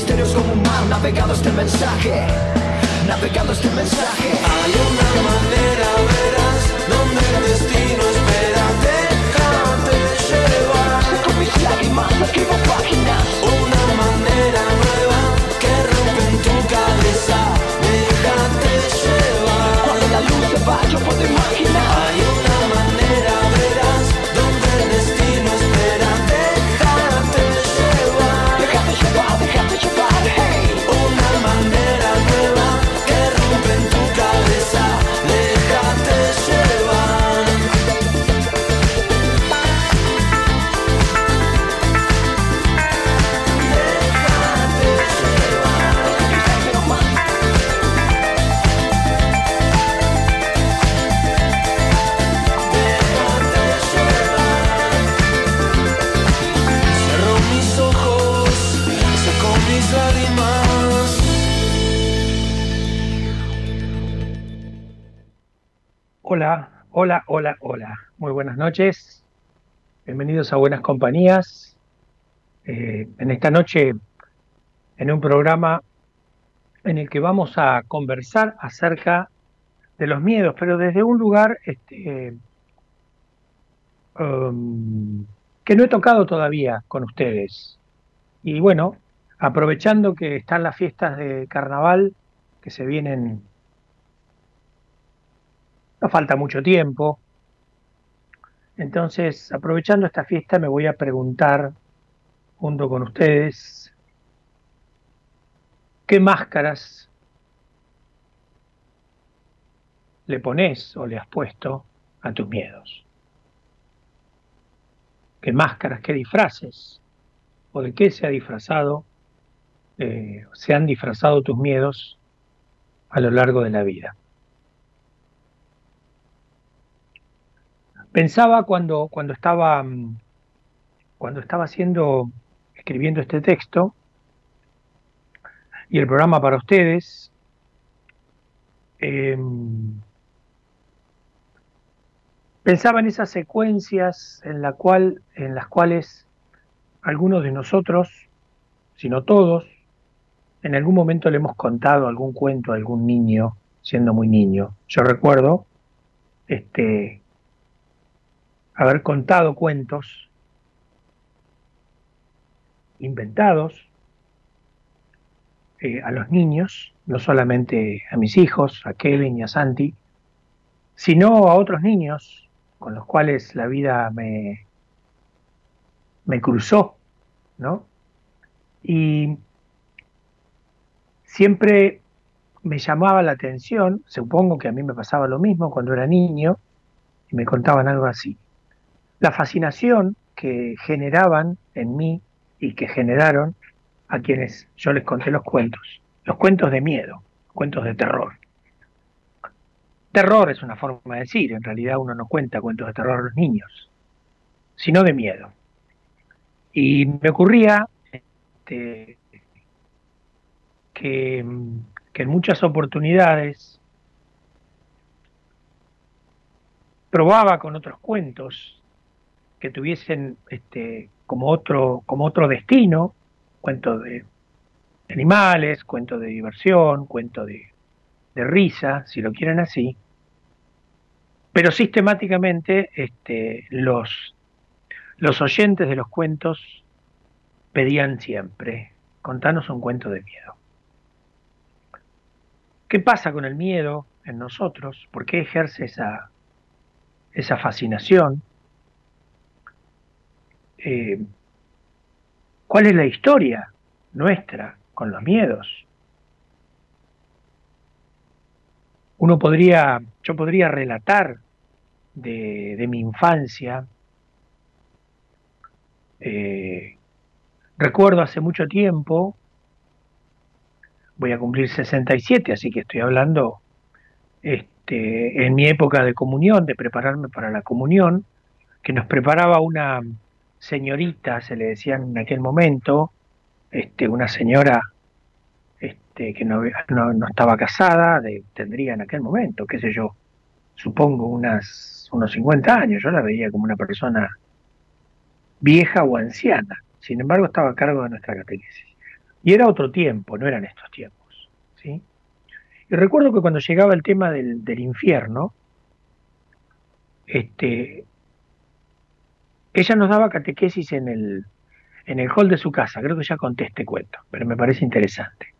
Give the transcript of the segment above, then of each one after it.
Paisaje, el misterio es como un mar Navegando este mensaje Navegando este mensaje Hay una manera, verás, donde el destino espera, déjate llevar. Seco mis lágrimas, escribo páginas Una manera nueva que rompe tu cabeza, déjate llevar. Cuando la luz se va yo puedo imaginar Hola, hola, hola, hola. Muy buenas noches. Bienvenidos a Buenas Compañías. Eh, en esta noche, en un programa en el que vamos a conversar acerca de los miedos, pero desde un lugar este, um, que no he tocado todavía con ustedes. Y bueno, aprovechando que están las fiestas de carnaval que se vienen no falta mucho tiempo. Entonces, aprovechando esta fiesta, me voy a preguntar junto con ustedes qué máscaras le pones o le has puesto a tus miedos. ¿Qué máscaras, qué disfraces o de qué se ha disfrazado, eh, se han disfrazado tus miedos a lo largo de la vida? Pensaba cuando, cuando estaba mm, cuando estaba haciendo, escribiendo este texto, y el programa para ustedes. Em, pensaba en esas secuencias en, la cual, en las cuales algunos de nosotros, si no todos, en algún momento le hemos contado algún cuento a algún niño siendo muy niño. Yo recuerdo este, haber contado cuentos inventados eh, a los niños, no solamente a mis hijos, a Kevin y a Santi, sino a otros niños con los cuales la vida me, me cruzó, ¿no? Y siempre me llamaba la atención, supongo que a mí me pasaba lo mismo cuando era niño, y me contaban algo así. La fascinación que generaban en mí y que generaron a quienes yo les conté los cuentos, los cuentos de miedo, cuentos de terror. Terror es una forma de decir, en realidad uno no cuenta cuentos de terror a los niños, sino de miedo. Y me ocurría este, que, que en muchas oportunidades probaba con otros cuentos que tuviesen este, como, otro, como otro destino, cuentos de animales, cuentos de diversión, cuentos de, de risa, si lo quieren así, pero sistemáticamente este, los, los oyentes de los cuentos pedían siempre, contanos un cuento de miedo. ¿Qué pasa con el miedo en nosotros? ¿Por qué ejerce esa, esa fascinación? Eh, ¿Cuál es la historia nuestra con los miedos? Uno podría, yo podría relatar de, de mi infancia. Eh, recuerdo hace mucho tiempo voy a cumplir 67, así que estoy hablando este, en mi época de comunión, de prepararme para la comunión, que nos preparaba una señorita, se le decía en aquel momento, este, una señora este, que no, no, no estaba casada, de, tendría en aquel momento, qué sé yo, supongo unas, unos 50 años, yo la veía como una persona vieja o anciana, sin embargo estaba a cargo de nuestra catequesis. Y era otro tiempo, no eran estos tiempos. ¿sí? Y recuerdo que cuando llegaba el tema del, del infierno, este, ella nos daba catequesis en el, en el hall de su casa. Creo que ya conté este cuento, pero me parece interesante.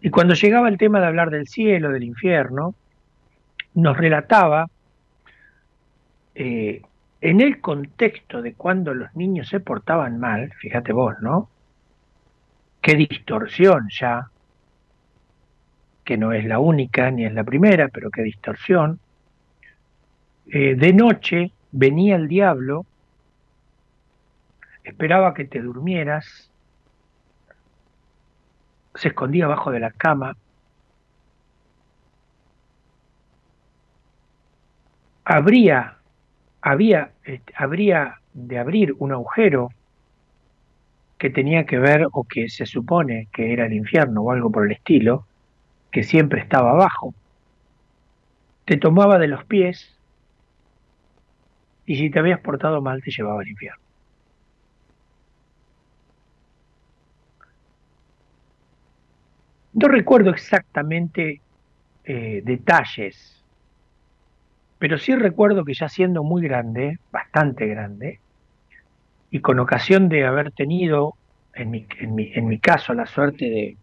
Y cuando llegaba el tema de hablar del cielo, del infierno, nos relataba eh, en el contexto de cuando los niños se portaban mal, fíjate vos, ¿no? Qué distorsión ya, que no es la única ni es la primera, pero qué distorsión. Eh, de noche venía el diablo, esperaba que te durmieras, se escondía abajo de la cama, habría, había, este, habría de abrir un agujero que tenía que ver o que se supone que era el infierno o algo por el estilo, que siempre estaba abajo. Te tomaba de los pies y si te habías portado mal te llevaba al infierno. No recuerdo exactamente eh, detalles, pero sí recuerdo que ya siendo muy grande, bastante grande, y con ocasión de haber tenido, en mi, en mi, en mi caso, la suerte de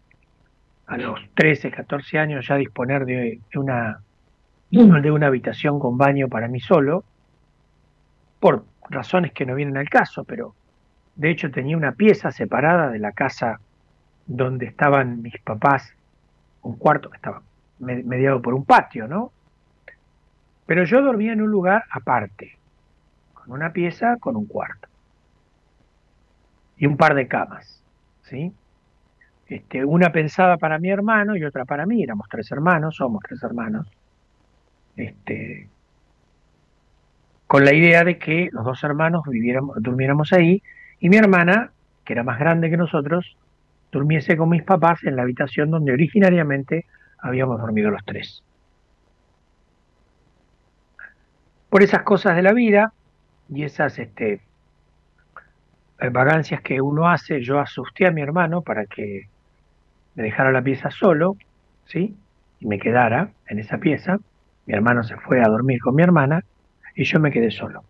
a los 13, 14 años ya disponer de, una, de una habitación con baño para mí solo, por razones que no vienen al caso, pero de hecho tenía una pieza separada de la casa donde estaban mis papás, un cuarto que estaba mediado por un patio, ¿no? Pero yo dormía en un lugar aparte, con una pieza, con un cuarto y un par de camas, ¿sí? Este, una pensada para mi hermano y otra para mí, éramos tres hermanos, somos tres hermanos, este, con la idea de que los dos hermanos viviéramos, durmiéramos ahí y mi hermana que era más grande que nosotros, durmiese con mis papás en la habitación donde originariamente habíamos dormido los tres. Por esas cosas de la vida y esas este, vagancias que uno hace, yo asusté a mi hermano para que me dejara la pieza solo, ¿sí? Y me quedara en esa pieza. Mi hermano se fue a dormir con mi hermana y yo me quedé solo.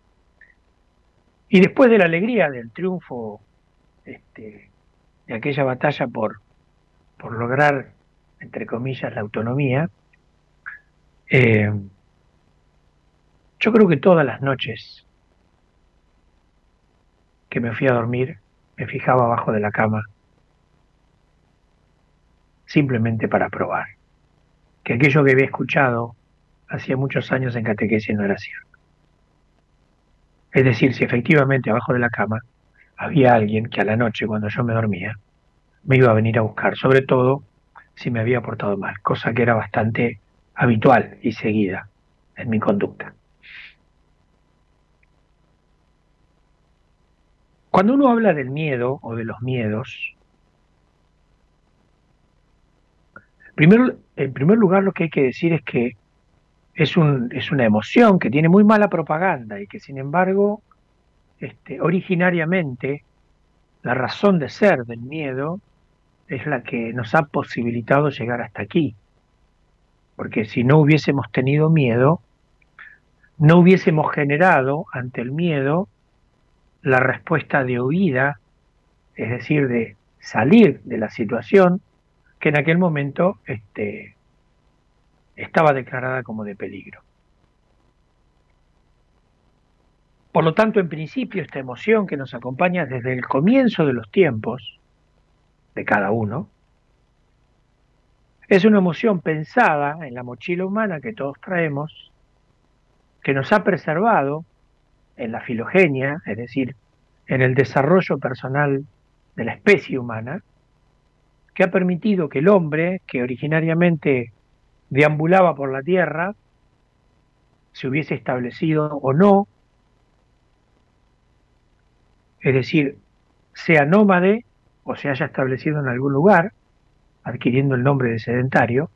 Y después de la alegría del triunfo este, de aquella batalla por, por lograr, entre comillas, la autonomía, eh, yo creo que todas las noches que me fui a dormir, me fijaba abajo de la cama, simplemente para probar que aquello que había escuchado hacía muchos años en catequesis no era cierto. Es decir, si efectivamente abajo de la cama había alguien que a la noche, cuando yo me dormía, me iba a venir a buscar, sobre todo si me había portado mal, cosa que era bastante habitual y seguida en mi conducta. Cuando uno habla del miedo o de los miedos, primero, en primer lugar lo que hay que decir es que es, un, es una emoción que tiene muy mala propaganda y que sin embargo, este, originariamente, la razón de ser del miedo es la que nos ha posibilitado llegar hasta aquí. Porque si no hubiésemos tenido miedo, no hubiésemos generado ante el miedo la respuesta de huida, es decir, de salir de la situación que en aquel momento este, estaba declarada como de peligro. Por lo tanto, en principio, esta emoción que nos acompaña desde el comienzo de los tiempos de cada uno, es una emoción pensada en la mochila humana que todos traemos, que nos ha preservado en la filogenia, es decir, en el desarrollo personal de la especie humana, que ha permitido que el hombre, que originariamente deambulaba por la tierra, se hubiese establecido o no, es decir, sea nómade o se haya establecido en algún lugar, adquiriendo el nombre de sedentario,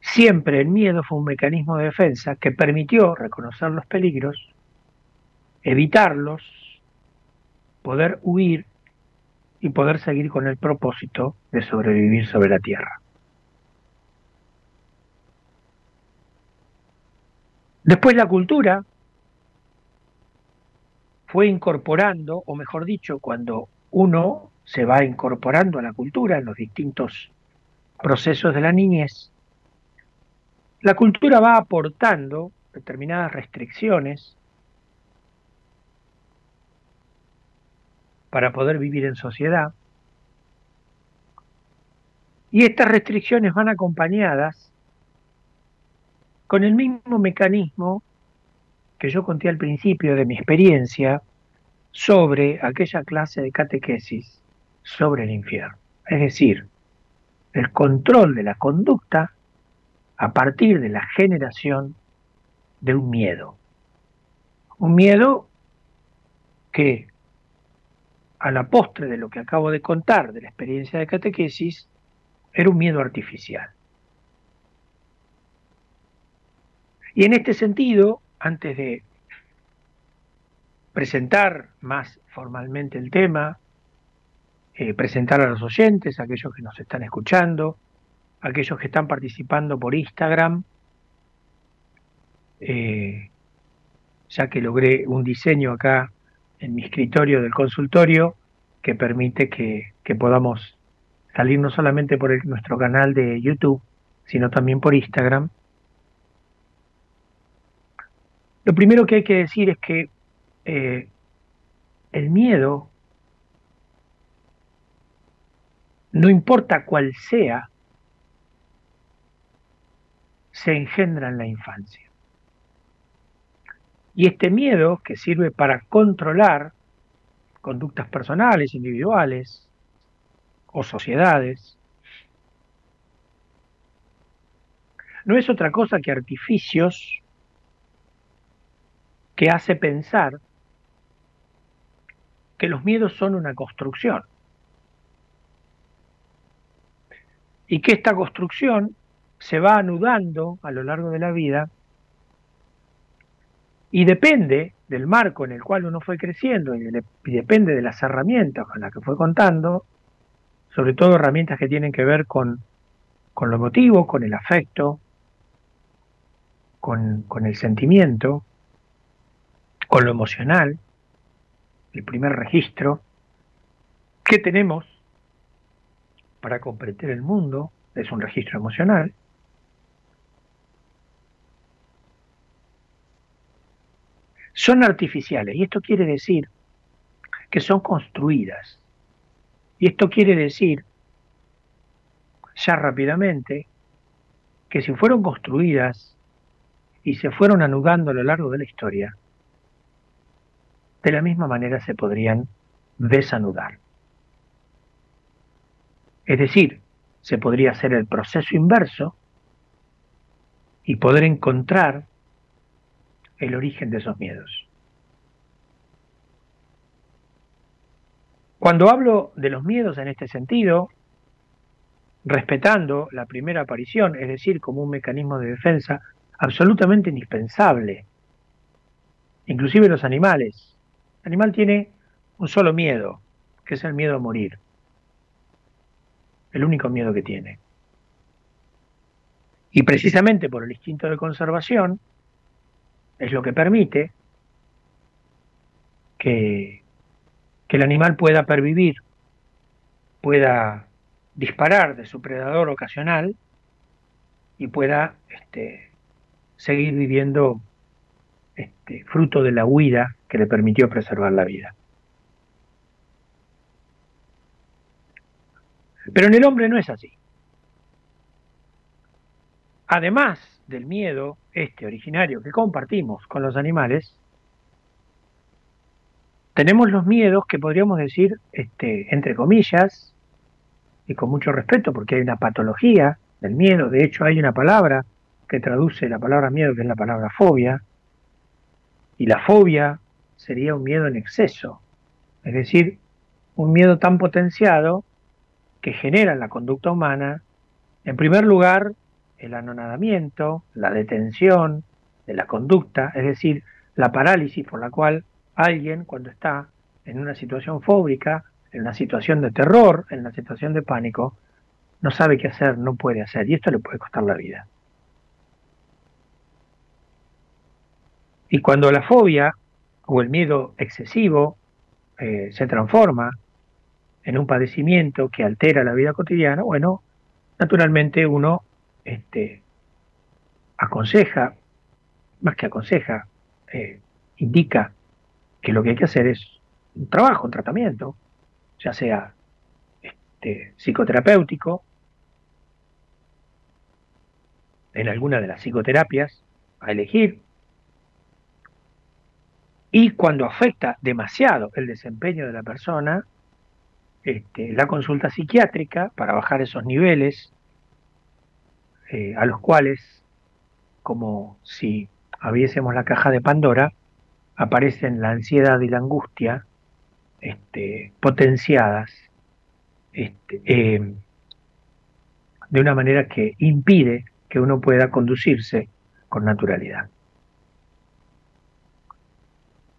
siempre el miedo fue un mecanismo de defensa que permitió reconocer los peligros, evitarlos, poder huir y poder seguir con el propósito de sobrevivir sobre la tierra. Después la cultura fue incorporando, o mejor dicho, cuando uno se va incorporando a la cultura en los distintos procesos de la niñez, la cultura va aportando determinadas restricciones para poder vivir en sociedad. Y estas restricciones van acompañadas con el mismo mecanismo que yo conté al principio de mi experiencia sobre aquella clase de catequesis sobre el infierno. Es decir, el control de la conducta a partir de la generación de un miedo. Un miedo que a la postre de lo que acabo de contar de la experiencia de catequesis, era un miedo artificial. Y en este sentido, antes de presentar más formalmente el tema, eh, presentar a los oyentes, a aquellos que nos están escuchando, a aquellos que están participando por Instagram, eh, ya que logré un diseño acá en mi escritorio del consultorio que permite que, que podamos salir no solamente por nuestro canal de YouTube, sino también por Instagram Lo primero que hay que decir es que eh, el miedo, no importa cuál sea, se engendra en la infancia. Y este miedo, que sirve para controlar conductas personales, individuales o sociedades, no es otra cosa que artificios que hace pensar que los miedos son una construcción. Y que esta construcción se va anudando a lo largo de la vida y depende del marco en el cual uno fue creciendo y, de- y depende de las herramientas con las que fue contando, sobre todo herramientas que tienen que ver con, con lo emotivo, con el afecto, con, con el sentimiento, con lo emocional, el primer registro que tenemos para comprender el mundo es un registro emocional. Son artificiales y esto quiere decir que son construidas. Y esto quiere decir, ya rápidamente, que si fueron construidas y se fueron anudando a lo largo de la historia, de la misma manera se podrían desanudar. Es decir, se podría hacer el proceso inverso y poder encontrar el origen de esos miedos. Cuando hablo de los miedos en este sentido, respetando la primera aparición, es decir, como un mecanismo de defensa absolutamente indispensable, inclusive los animales. El animal tiene un solo miedo, que es el miedo a morir. El único miedo que tiene. Y precisamente por el instinto de conservación, es lo que permite que, que el animal pueda pervivir, pueda disparar de su predador ocasional y pueda este, seguir viviendo este, fruto de la huida que le permitió preservar la vida. Pero en el hombre no es así. Además del miedo, este originario que compartimos con los animales, tenemos los miedos que podríamos decir, este, entre comillas, y con mucho respeto, porque hay una patología del miedo, de hecho hay una palabra que traduce la palabra miedo, que es la palabra fobia, y la fobia sería un miedo en exceso, es decir, un miedo tan potenciado que genera en la conducta humana, en primer lugar, el anonadamiento, la detención de la conducta, es decir, la parálisis por la cual alguien cuando está en una situación fóbica, en una situación de terror, en una situación de pánico, no sabe qué hacer, no puede hacer, y esto le puede costar la vida. Y cuando la fobia o el miedo excesivo eh, se transforma en un padecimiento que altera la vida cotidiana, bueno, naturalmente uno este, aconseja, más que aconseja, eh, indica que lo que hay que hacer es un trabajo, un tratamiento, ya sea este, psicoterapéutico, en alguna de las psicoterapias a elegir, y cuando afecta demasiado el desempeño de la persona, este, la consulta psiquiátrica para bajar esos niveles eh, a los cuales, como si abriésemos la caja de Pandora, aparecen la ansiedad y la angustia este, potenciadas este, eh, de una manera que impide que uno pueda conducirse con naturalidad.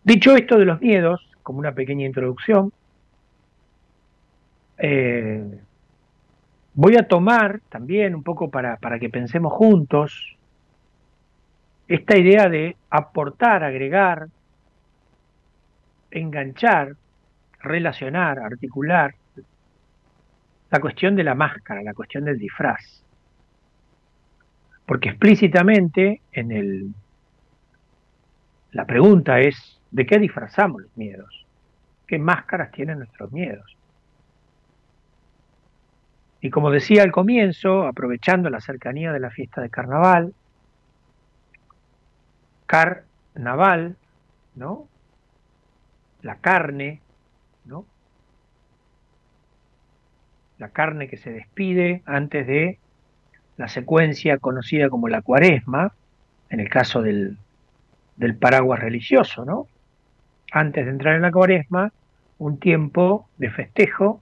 Dicho esto de los miedos, como una pequeña introducción, eh, voy a tomar también un poco para, para que pensemos juntos esta idea de aportar, agregar, enganchar, relacionar, articular la cuestión de la máscara, la cuestión del disfraz. Porque explícitamente en el la pregunta es ¿de qué disfrazamos los miedos? ¿Qué máscaras tienen nuestros miedos? Y como decía al comienzo, aprovechando la cercanía de la fiesta de carnaval, carnaval, ¿no? La carne, ¿no? La carne que se despide antes de la secuencia conocida como la cuaresma, en el caso del, del paraguas religioso, ¿no? Antes de entrar en la cuaresma, un tiempo de festejo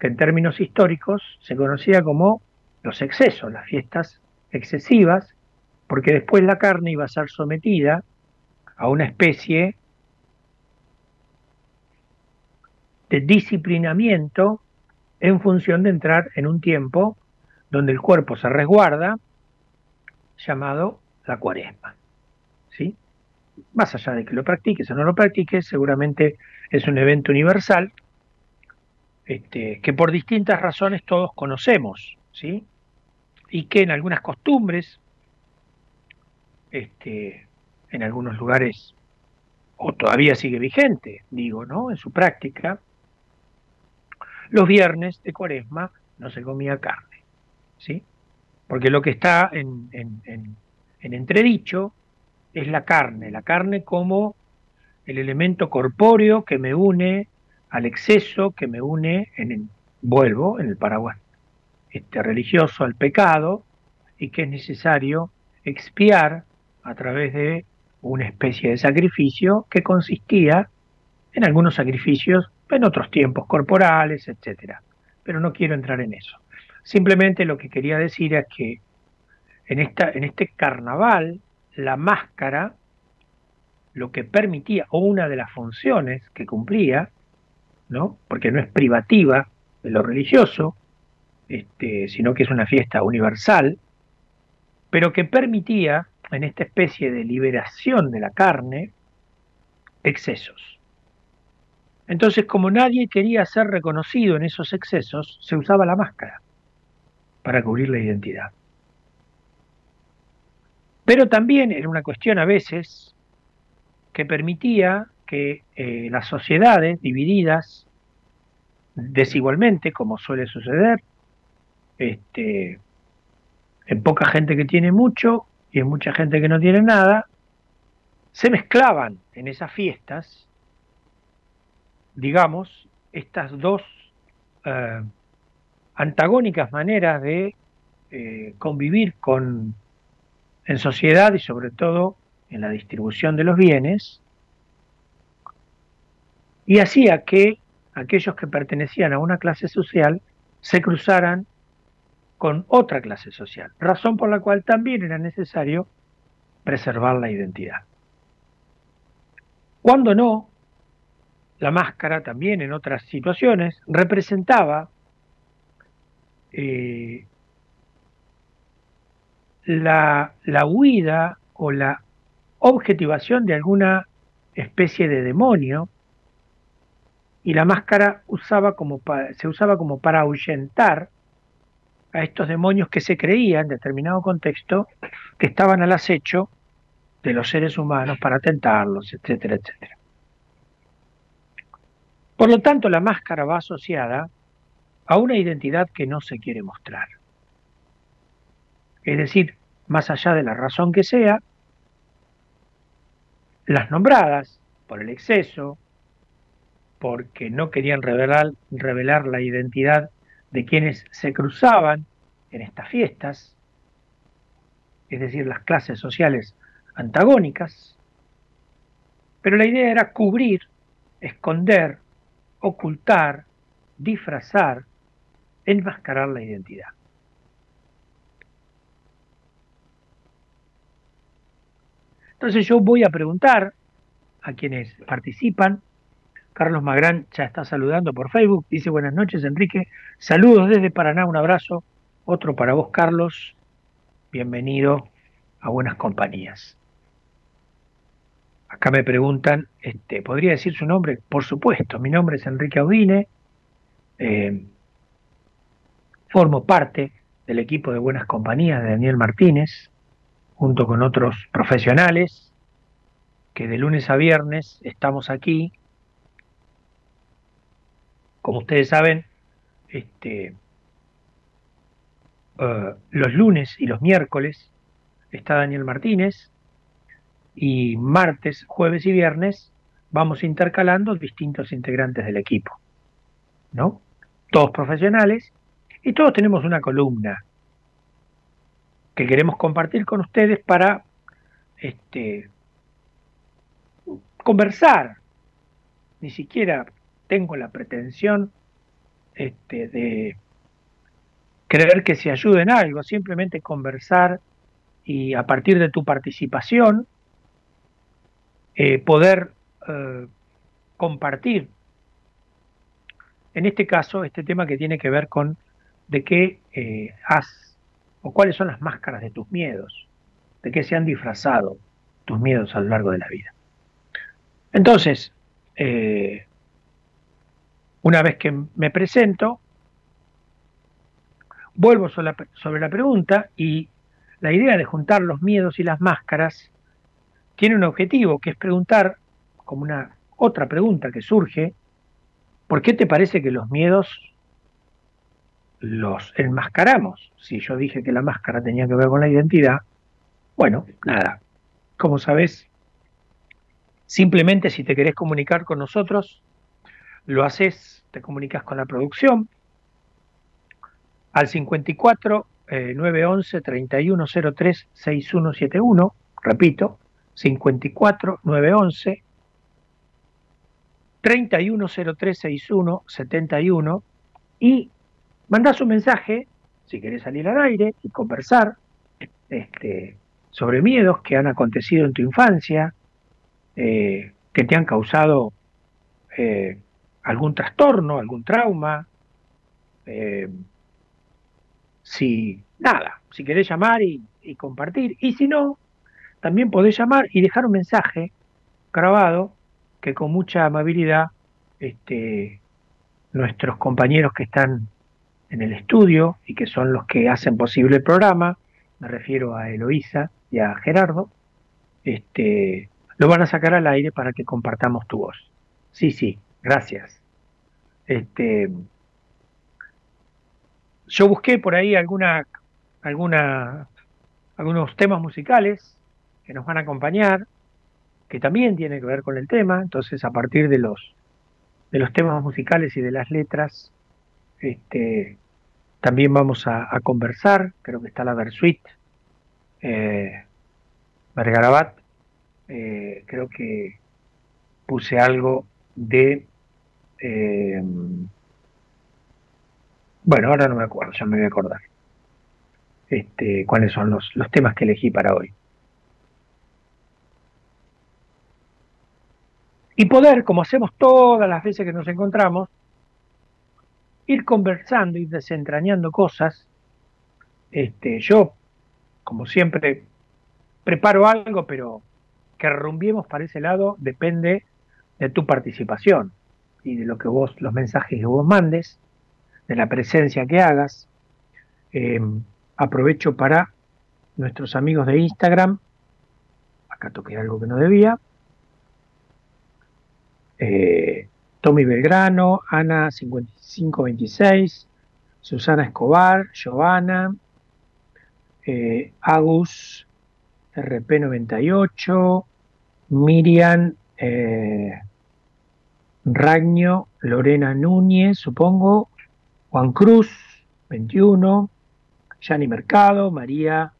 que en términos históricos se conocía como los excesos, las fiestas excesivas, porque después la carne iba a ser sometida a una especie de disciplinamiento en función de entrar en un tiempo donde el cuerpo se resguarda, llamado la cuaresma. Más allá de que lo practiques o no lo practiques, seguramente es un evento universal este, que por distintas razones todos conocemos, ¿sí? y que en algunas costumbres, este, en algunos lugares, o todavía sigue vigente, digo, ¿no? En su práctica, los viernes de cuaresma no se comía carne, ¿sí? Porque lo que está en, en entredicho es la carne, la carne como el elemento corpóreo que me une al exceso, que me une, en el, vuelvo, en el paraguas este, religioso, al pecado, y que es necesario expiar a través de una especie de sacrificio que consistía en algunos sacrificios en otros tiempos corporales, etcétera. Pero no quiero entrar en eso. Simplemente lo que quería decir es que en, esta, en este carnaval la máscara lo que permitía, o una de las funciones que cumplía, ¿no? porque no es privativa de lo religioso, este, sino que es una fiesta universal, pero que permitía, en esta especie de liberación de la carne, excesos. Entonces, como nadie quería ser reconocido en esos excesos, se usaba la máscara para cubrir la identidad. Pero también era una cuestión a veces que permitía que eh, las sociedades divididas desigualmente, como suele suceder, este, en poca gente que tiene mucho y en mucha gente que no tiene nada, se mezclaban en esas fiestas, digamos, estas dos eh, antagónicas maneras de eh, convivir con, en sociedad y sobre todo en la distribución de los bienes, y hacía que aquellos que pertenecían a una clase social se cruzaran con otra clase social, razón por la cual también era necesario preservar la identidad. Cuando no, la máscara también en otras situaciones representaba eh, la, la huida o la objetivación de alguna especie de demonio y la máscara usaba como se usaba como para ahuyentar a estos demonios que se creía en determinado contexto que estaban al acecho de los seres humanos para tentarlos, etcétera, etcétera. Por lo tanto, la máscara va asociada a una identidad que no se quiere mostrar. Es decir, más allá de la razón que sea, las nombradas por el exceso, porque no querían revelar, la identidad de quienes se cruzaban en estas fiestas, es decir, las clases sociales antagónicas, pero la idea era cubrir, esconder, ocultar, disfrazar, enmascarar la identidad. Entonces yo voy a preguntar a quienes participan. Carlos Magrán ya está saludando por Facebook. Dice buenas noches, Enrique. Saludos desde Paraná, un abrazo. Otro para vos, Carlos. Bienvenido a Buenas Compañías. Acá me preguntan, este, ¿podría decir su nombre? Por supuesto, mi nombre es Enrique Audine. eh, formo parte del equipo de Buenas Compañías de Daniel Martínez, junto con otros profesionales que de lunes a viernes estamos aquí. Como ustedes saben, este, eh, los lunes y los miércoles está Daniel Martínez y martes, jueves y viernes vamos intercalando distintos integrantes del equipo, ¿no? Todos profesionales y todos tenemos una columna que queremos compartir con ustedes para este, conversar, ni siquiera tengo la pretensión este, de creer que se ayude en algo, simplemente conversar y a partir de tu participación eh, poder eh, compartir, en este caso, este tema que tiene que ver con de qué eh, has o cuáles son las máscaras de tus miedos, de qué se han disfrazado tus miedos a lo largo de la vida. Entonces, eh, una vez que me presento, vuelvo sobre la, sobre la pregunta y la idea de juntar los miedos y las máscaras tiene un objetivo, que es preguntar, como una otra pregunta que surge, ¿por qué te parece que los miedos los enmascaramos? Si yo dije que la máscara tenía que ver con la identidad, bueno, nada, como sabes, simplemente si te querés comunicar con nosotros, lo haces, te comunicas con la producción al 54 eh, 911 3103 6171, repito, 54 911 310361 71 y mandás un mensaje si querés salir al aire y conversar este, sobre miedos que han acontecido en tu infancia, eh, que te han causado eh, algún trastorno, algún trauma. Eh, si nada, si querés llamar y, compartir. Y si no, también podés llamar y dejar un mensaje grabado que con mucha amabilidad este, nuestros compañeros que están en el estudio y que son los que hacen posible el programa, me refiero a Eloísa y a Gerardo, este, lo van a sacar al aire para que compartamos tu voz. Sí, sí, gracias. Este, yo busqué por ahí alguna, alguna, algunos temas musicales que nos van a acompañar, que también tiene que ver con el tema, entonces a partir de los, de los temas musicales y de las letras, este, también vamos a, conversar, creo que está la Versuit, eh, eh, creo que puse algo de... Eh, bueno, ahora no me acuerdo, ya me voy a acordar. Este, cuáles son los, los temas que elegí para hoy. Y poder, como hacemos todas las veces que nos encontramos, ir conversando, ir desentrañando cosas. Este, yo, como siempre, preparo algo, pero que rumbiemos para ese lado depende de tu participación y de lo que vos, los mensajes que vos mandes, de la presencia que hagas. Eh, aprovecho para nuestros amigos de Instagram. Acá toqué algo que no debía. Eh, Tommy Belgrano, Ana 5526, Susana Escobar, Giovanna, eh, Agus RP98, Miriam eh, Ragno, Lorena Núñez, supongo, Juan Cruz 21, Yani Mercado, María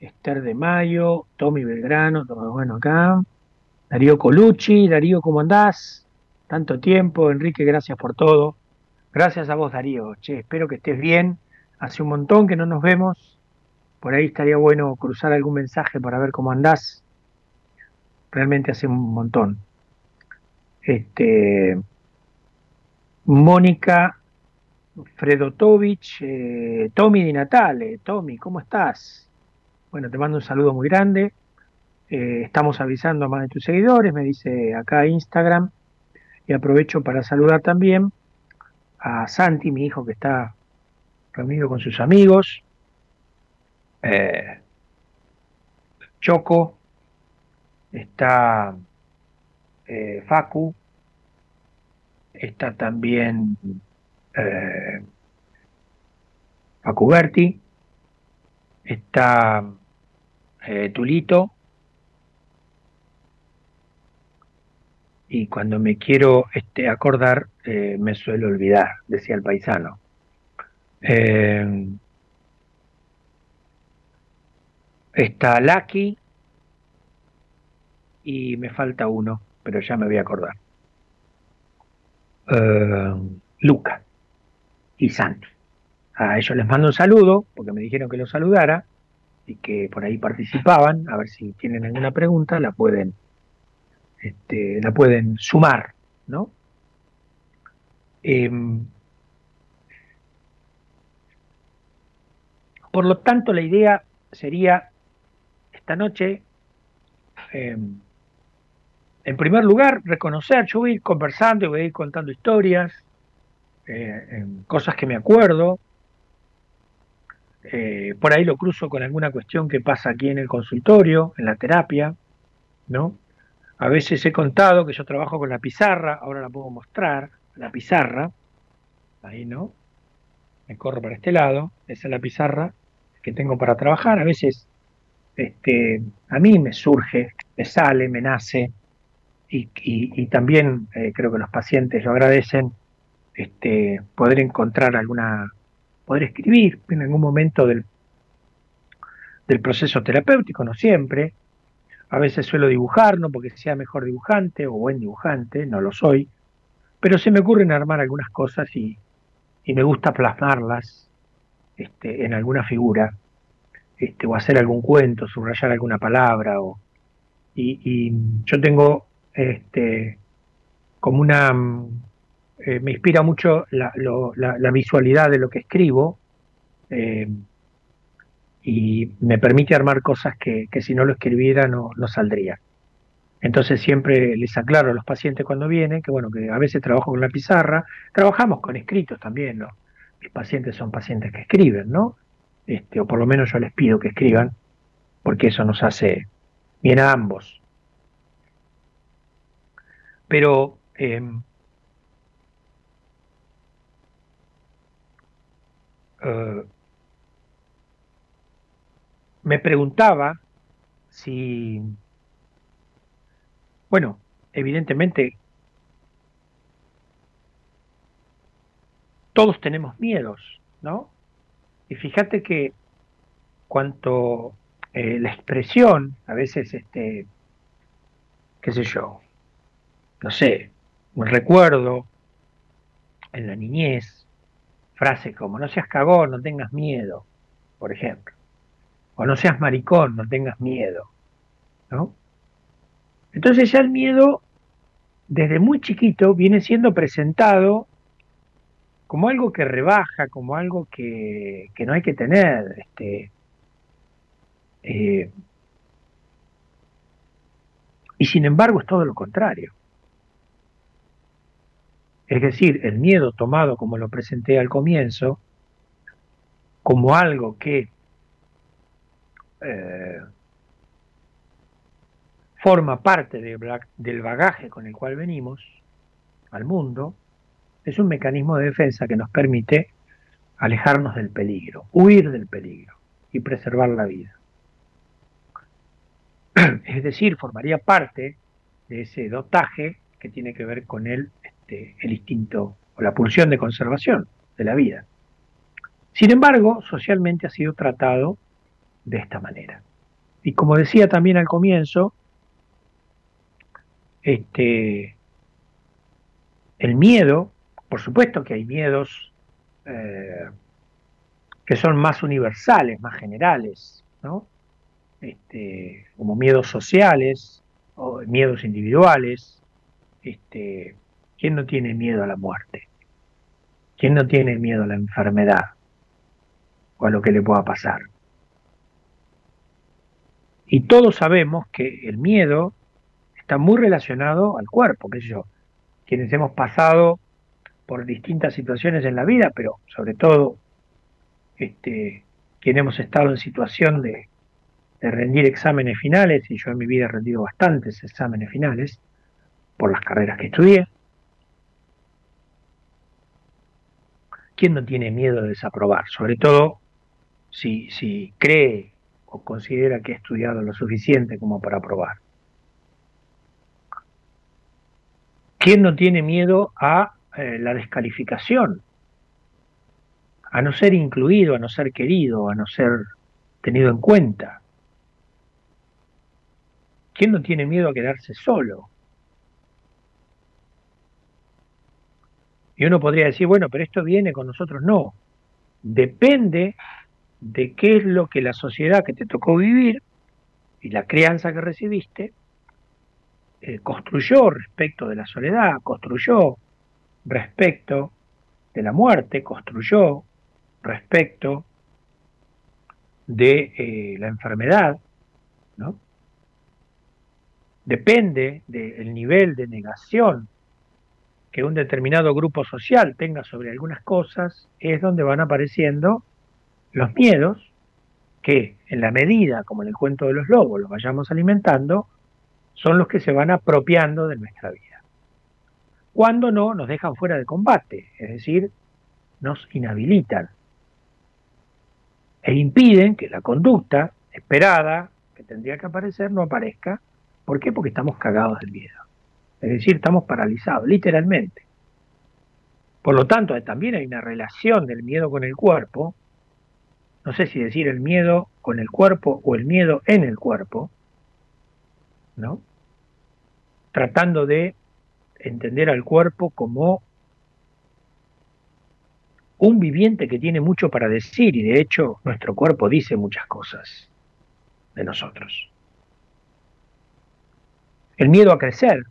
Esther de Mayo, Tommy Belgrano, bueno acá, Darío Colucci, Darío, ¿cómo andás? Tanto tiempo, Enrique, gracias por todo. Gracias a vos, Darío. Che, espero que estés bien. Hace un montón que no nos vemos. Por ahí estaría bueno cruzar algún mensaje para ver cómo andás. Realmente hace un montón. Este, Mónica Fredotovich, eh, Tommy Di Natale. Tommy, ¿cómo estás? Bueno, te mando un saludo muy grande. Eh, estamos avisando a más de tus seguidores, me dice acá Instagram. Y aprovecho para saludar también a Santi, mi hijo que está reunido con sus amigos. Eh, Choco, está eh, Facu, está también eh, está eh, Tulito, y cuando me quiero este, acordar eh, me suelo olvidar, decía el paisano. Eh, está Lucky y me falta uno, pero ya me voy a acordar. eh, Luca y Santi. A ellos les mando un saludo, porque me dijeron que los saludara y que por ahí participaban. A ver si tienen alguna pregunta, la pueden, este, la pueden sumar, ¿no? Em, por lo tanto, la idea sería esta noche, em, en primer lugar, reconocer, yo voy a ir conversando voy a ir contando historias, eh, em, cosas que me acuerdo, eh, por ahí lo cruzo con alguna cuestión que pasa aquí en el consultorio, en la terapia, ¿no? A veces he contado que yo trabajo con la pizarra, ahora la puedo mostrar, la pizarra, ahí no, me corro para este lado, esa es la pizarra que tengo para trabajar, a veces este, a mí me surge, me sale, me nace, y, también eh, creo que los pacientes lo agradecen, este, poder encontrar alguna poder escribir en algún momento del, del proceso terapéutico, no siempre. A veces suelo dibujar, no porque sea mejor dibujante o buen dibujante, no lo soy, pero se me ocurren armar algunas cosas y, y me gusta plasmarlas este, en alguna figura, este, o hacer algún cuento, subrayar alguna palabra, o, y, y yo tengo este, como una eh, me inspira mucho la, lo- la- la visualidad de lo que escribo eh, y me permite armar cosas que, que si no lo escribiera no, no saldría. Entonces siempre les aclaro a los pacientes cuando vienen que bueno, que a veces trabajo con la pizarra, trabajamos con escritos también, ¿no? Mis pacientes son pacientes que escriben, ¿no? Este, o por lo menos yo les pido que escriban, porque eso nos hace bien a ambos. Pero em, eh, me preguntaba si, bueno, evidentemente todos tenemos miedos, ¿no? Y fíjate que cuanto eh, la expresión, a veces, este, qué sé yo, no sé, un recuerdo en la niñez, frases como no seas cagón, no tengas miedo, por ejemplo. O no seas maricón, no tengas miedo. ¿no? Entonces ya el miedo, desde muy chiquito, viene siendo presentado como algo que rebaja, como algo que, que no hay que tener. Este, eh, y sin embargo es todo lo contrario. Es decir, el miedo tomado, como lo presenté al comienzo, como algo que eh, forma parte del bagaje con el cual venimos al mundo, es un mecanismo de defensa que nos permite alejarnos del peligro, huir del peligro y preservar la vida. Es decir, formaría parte de ese dotaje que tiene que ver con el, este, el instinto o la pulsión de conservación de la vida. Sin embargo, socialmente ha sido tratado de esta manera. Y como decía también al comienzo, este, el miedo, por supuesto que hay miedos eh, que son más universales, más generales, ¿no? Este, como miedos sociales o miedos individuales. Este, ¿Quién no tiene miedo a la muerte? ¿Quién no tiene miedo a la enfermedad o a lo que le pueda pasar? Y todos sabemos que el miedo está muy relacionado al cuerpo, qué sé yo. Quienes hemos pasado por distintas situaciones en la vida, pero sobre todo este, quienes hemos estado en situación de, rendir exámenes finales, y yo en mi vida he rendido bastantes exámenes finales por las carreras que estudié. ¿Quién no tiene miedo de desaprobar? Sobre todo si, si cree o considera que ha estudiado lo suficiente como para aprobar. ¿Quién no tiene miedo a eh, la descalificación? A no ser incluido, a no ser querido, a no ser tenido en cuenta. ¿Quién no tiene miedo a quedarse solo? Y uno podría decir, bueno, pero esto viene con nosotros. No, depende de qué es lo que la sociedad que te tocó vivir y la crianza que recibiste eh, construyó respecto de la soledad, construyó respecto de la muerte, construyó respecto de eh, la enfermedad, ¿no? Depende del nivel de negación que un determinado grupo social tenga sobre algunas cosas, es donde van apareciendo los miedos que en la medida, como en el cuento de los lobos, los vayamos alimentando, son los que se van apropiando de nuestra vida. Cuando no, nos dejan fuera de combate, es decir, nos inhabilitan e impiden que la conducta esperada, que tendría que aparecer, no aparezca. ¿Por qué? Porque estamos cagados del miedo. Es decir, estamos paralizados, literalmente. Por lo tanto, también hay una relación del miedo con el cuerpo, no sé si decir el miedo con el cuerpo o el miedo en el cuerpo, ¿no? Tratando de entender al cuerpo como un viviente que tiene mucho para decir y de hecho nuestro cuerpo dice muchas cosas de nosotros. El miedo a crecer,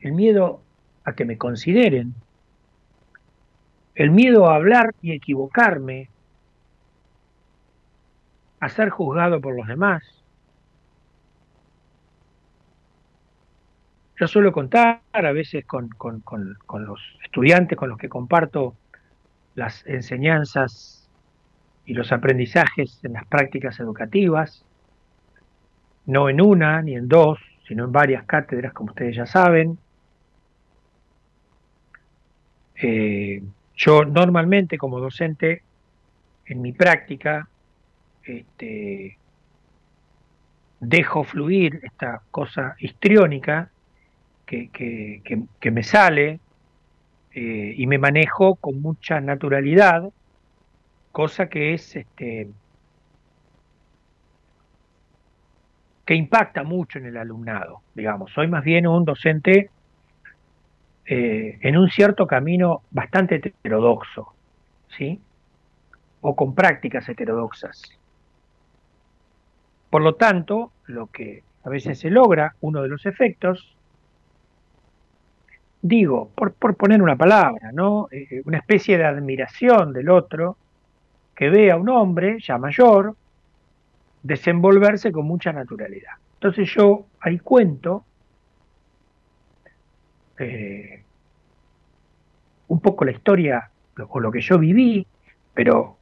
el miedo a que me consideren, el miedo a hablar y equivocarme, a ser juzgado por los demás. Yo suelo contar a veces con, con, con, los estudiantes con los que comparto las enseñanzas y los aprendizajes en las prácticas educativas, no en una ni en dos, sino en varias cátedras, como ustedes ya saben. Eh, yo normalmente como docente, en mi práctica, este, dejo fluir esta cosa histriónica que, que, me sale eh, y me manejo con mucha naturalidad, cosa que es este, que impacta mucho en el alumnado, digamos. Soy más bien un docente eh, en un cierto camino bastante heterodoxo, ¿sí? O con prácticas heterodoxas. Por lo tanto, lo que a veces se logra, uno de los efectos, digo, por, poner una palabra, ¿no? Eh, una especie de admiración del otro que ve a un hombre ya mayor desenvolverse con mucha naturalidad. Entonces yo ahí cuento eh, un poco la historia o lo que yo viví, pero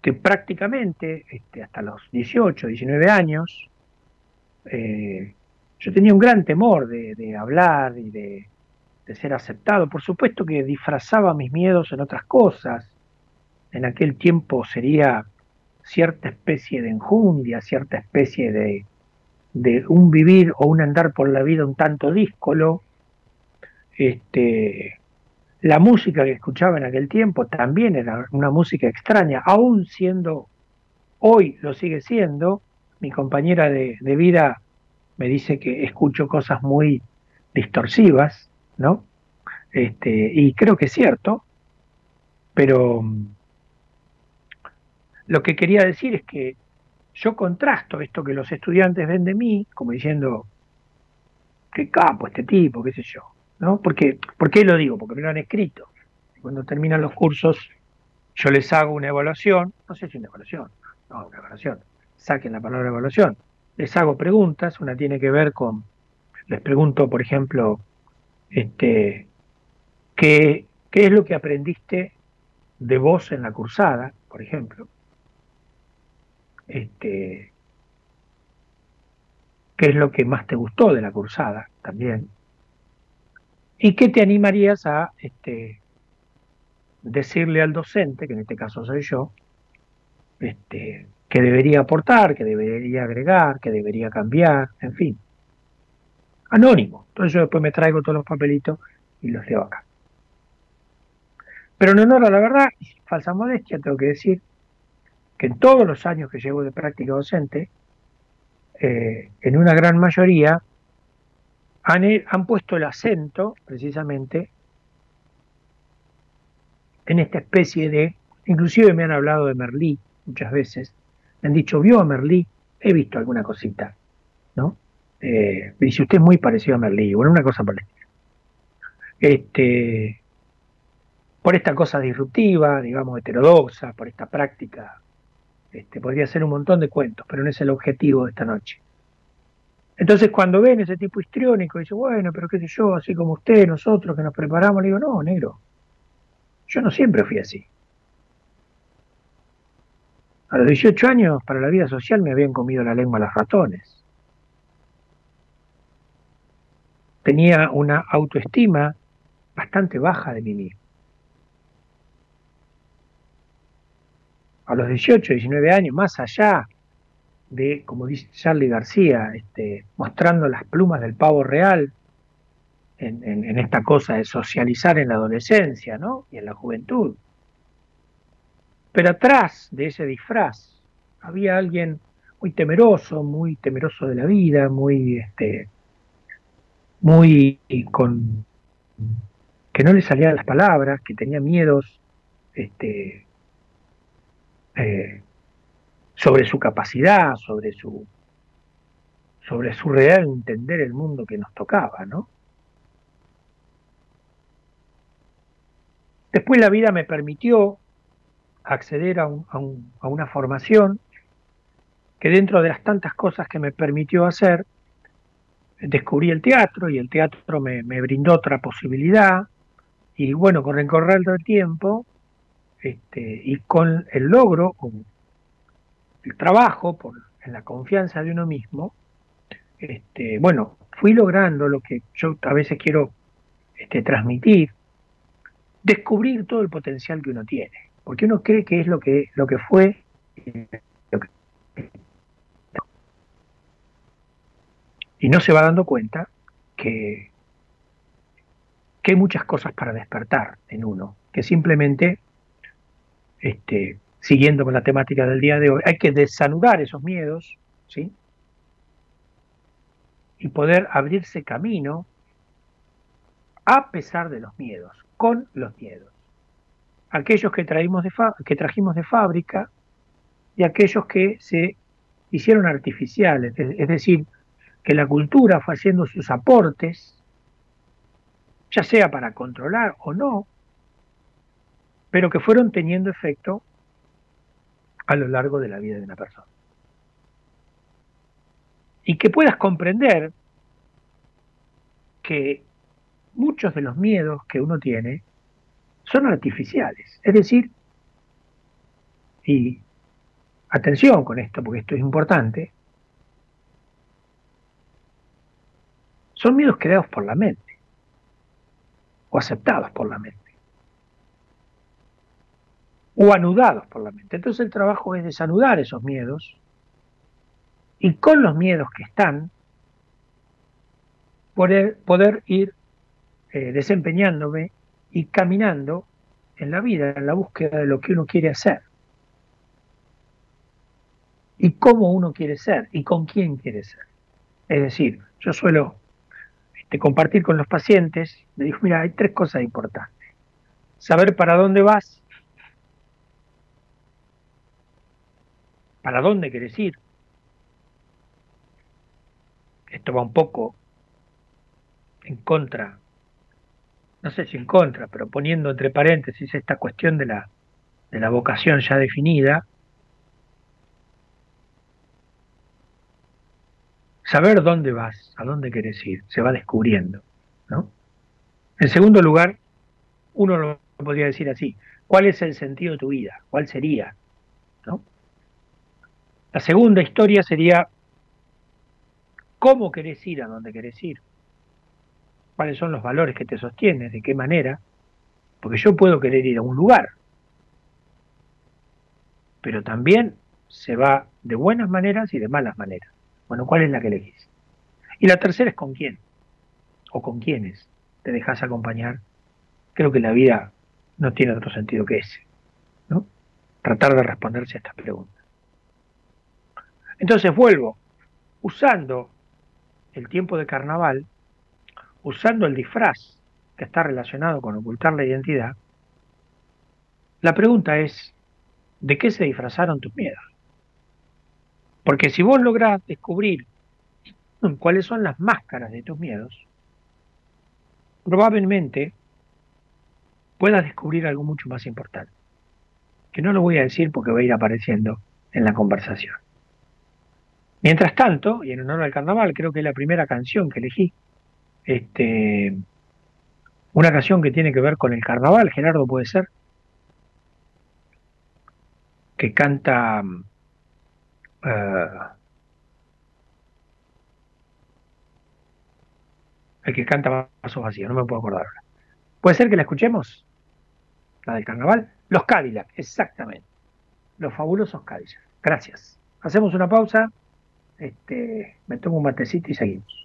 que prácticamente este, hasta los 18, 19 años, eh, yo tenía un gran temor de, hablar y de, de, ser aceptado. Por supuesto que disfrazaba mis miedos en otras cosas. En aquel tiempo sería cierta especie de enjundia, cierta especie de, de un vivir o un andar por la vida un tanto díscolo, este, la música que escuchaba en aquel tiempo también era una música extraña, aún siendo, hoy lo sigue siendo, mi compañera de, vida me dice que escucho cosas muy distorsivas, ¿no? Este, y creo que es cierto, pero lo que quería decir es que yo contrasto esto que los estudiantes ven de mí, como diciendo, qué capo este tipo, qué sé yo, ¿no? Porque, ¿Por qué lo digo? Porque me lo han escrito. Cuando terminan los cursos, yo les hago una evaluación, no sé si una evaluación, no, una evaluación, saquen la palabra evaluación, les hago preguntas, una tiene que ver con, les pregunto, por ejemplo, este, ¿qué, qué es lo que aprendiste de vos en la cursada, por ejemplo? Este, ¿Qué es lo que más te gustó de la cursada también? ¿Y qué te animarías a este, decirle al docente, que en este caso soy yo, este, que debería aportar, que debería agregar, que debería cambiar, en fin? Anónimo. Entonces yo después me traigo todos los papelitos y los leo acá. Pero en honor a la verdad, y sin falsa modestia, tengo que decir que en todos los años que llevo de práctica docente, eh, en una gran mayoría han, han puesto el acento precisamente en esta especie de, inclusive me han hablado de Merlí muchas veces, me han dicho, ¿vio a Merlí? He visto alguna cosita, ¿no? Eh, dice, usted es muy parecido a Merlí, bueno, una cosa estilo. Este, por esta cosa disruptiva, digamos, heterodoxa, por esta práctica, este, podría ser un montón de cuentos, pero no es el objetivo de esta noche. Entonces cuando ven ese tipo histriónico, dice, bueno, pero qué sé yo, así como usted, nosotros que nos preparamos, le digo, no, negro, yo no siempre fui así. A los 18 años, para la vida social, me habían comido la lengua los ratones. Tenía una autoestima bastante baja de mí mismo. A los 18, 19 años, más allá de, como dice Charlie García, este, mostrando las plumas del pavo real en, esta cosa de socializar en la adolescencia ¿no? y en la juventud. Pero atrás de ese disfraz había alguien muy temeroso, muy temeroso de la vida, muy, este, muy con que no le salían las palabras, que tenía miedos este, eh, sobre su capacidad, sobre su sobre su real entender el mundo que nos tocaba, ¿no? Después la vida me permitió acceder a, un, a, un, a, una formación que dentro de las tantas cosas que me permitió hacer, descubrí el teatro y el teatro me, me brindó otra posibilidad y bueno, con el correr del tiempo este, y con el logro, el trabajo, por, en la confianza de uno mismo, este, bueno, fui logrando lo que yo a veces quiero este, transmitir, descubrir todo el potencial que uno tiene porque uno cree que es lo que, lo que fue. Lo que... Y no se va dando cuenta que, que hay muchas cosas para despertar en uno, que simplemente, este, siguiendo con la temática del día de hoy, hay que desanudar esos miedos, ¿sí? Y poder abrirse camino a pesar de los miedos, con los miedos aquellos que, traímos de que trajimos de fábrica y aquellos que se hicieron artificiales, es decir, que la cultura fue haciendo sus aportes, ya sea para controlar o no, pero que fueron teniendo efecto a lo largo de la vida de una persona. Y que puedas comprender que muchos de los miedos que uno tiene son artificiales. Es decir, y atención con esto, porque esto es importante, son miedos creados por la mente o aceptados por la mente o anudados por la mente. Entonces el trabajo es desanudar esos miedos y con los miedos que están poder, poder ir eh, desempeñándome y caminando en la vida, en la búsqueda de lo que uno quiere hacer. Y cómo uno quiere ser y con quién quiere ser. Es decir, yo suelo este, compartir con los pacientes, le digo, mira, hay tres cosas importantes. Saber para dónde vas, para dónde quieres ir. Esto va un poco en contra no sé si en contra, pero poniendo entre paréntesis esta cuestión de la, de la vocación ya definida, saber dónde vas, a dónde quieres ir, se va descubriendo. ¿no? En segundo lugar, uno lo podría decir así, ¿cuál es el sentido de tu vida? ¿Cuál sería? ¿no? La segunda historia sería, ¿cómo querés ir a dónde querés ir? cuáles son los valores que te sostienen, de qué manera, porque yo puedo querer ir a un lugar, pero también se va de buenas maneras y de malas maneras. Bueno, ¿cuál es la que elegís? Y la tercera es con quién, o con quiénes te dejas acompañar. Creo que la vida no tiene otro sentido que ese, ¿no? Tratar de responderse a estas preguntas. Entonces vuelvo, usando el tiempo de carnaval, usando el disfraz que está relacionado con ocultar la identidad, la pregunta es, ¿de qué se disfrazaron tus miedos? Porque si vos lográs descubrir cuáles son las máscaras de tus miedos, probablemente puedas descubrir algo mucho más importante, que no lo voy a decir porque va a ir apareciendo en la conversación. Mientras tanto, y en honor al carnaval, creo que es la primera canción que elegí, este, una canción que tiene que ver con el carnaval, Gerardo puede ser, que canta uh, el que canta Vasos Vacíos, no me puedo acordar ahora. ¿Puede ser que la escuchemos? La del carnaval. Los Cadillac, exactamente. Los fabulosos Cadillac. Gracias. Hacemos una pausa. Este, me tomo un matecito y seguimos.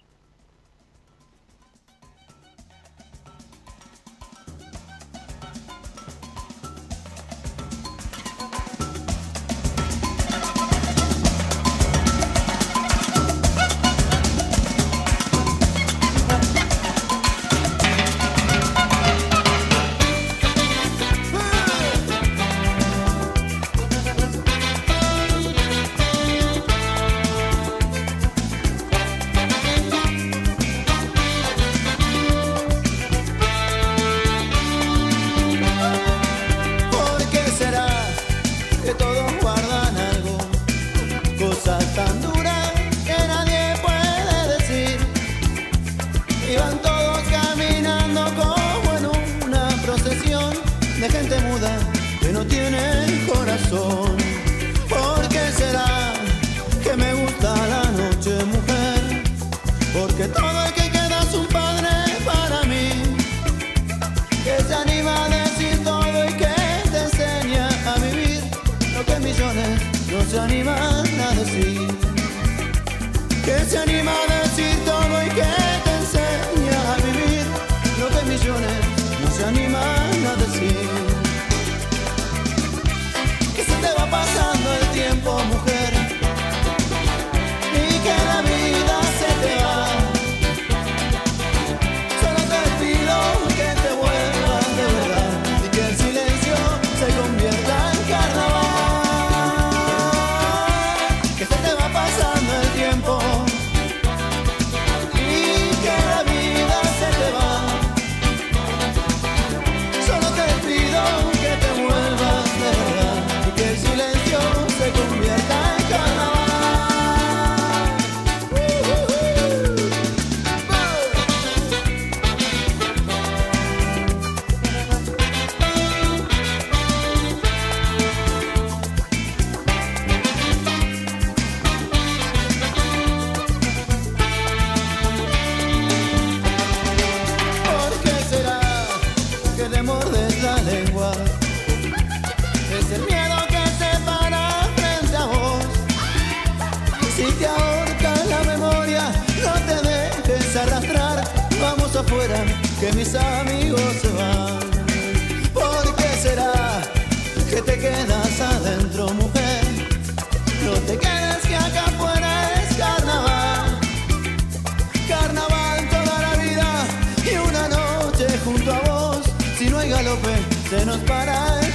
se nos para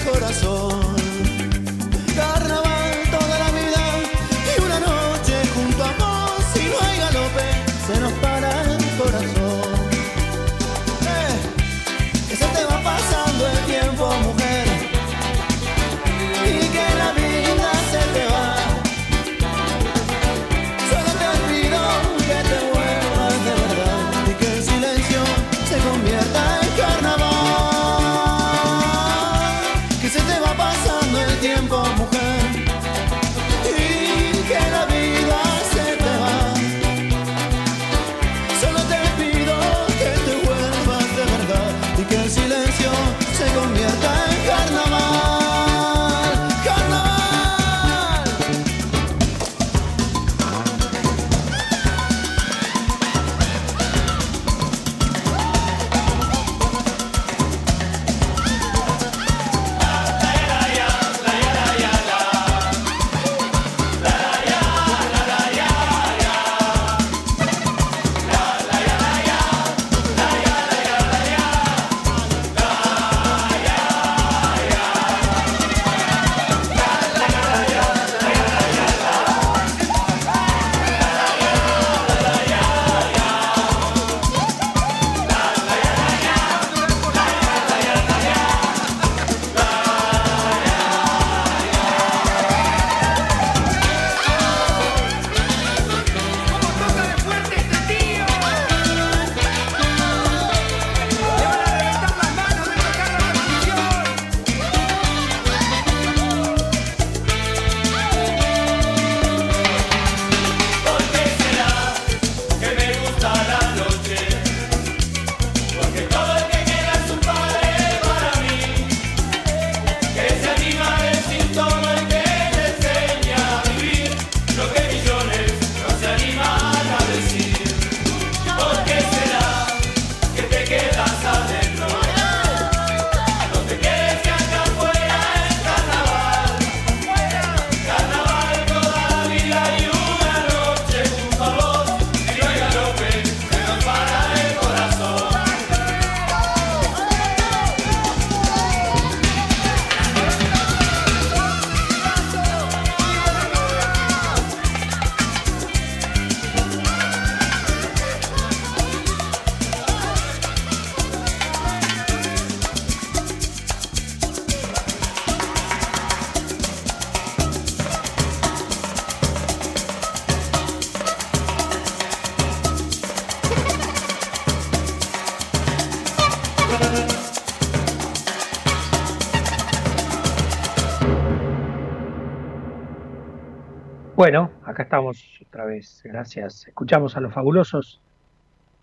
Bueno, acá estamos otra vez, gracias. Escuchamos a los fabulosos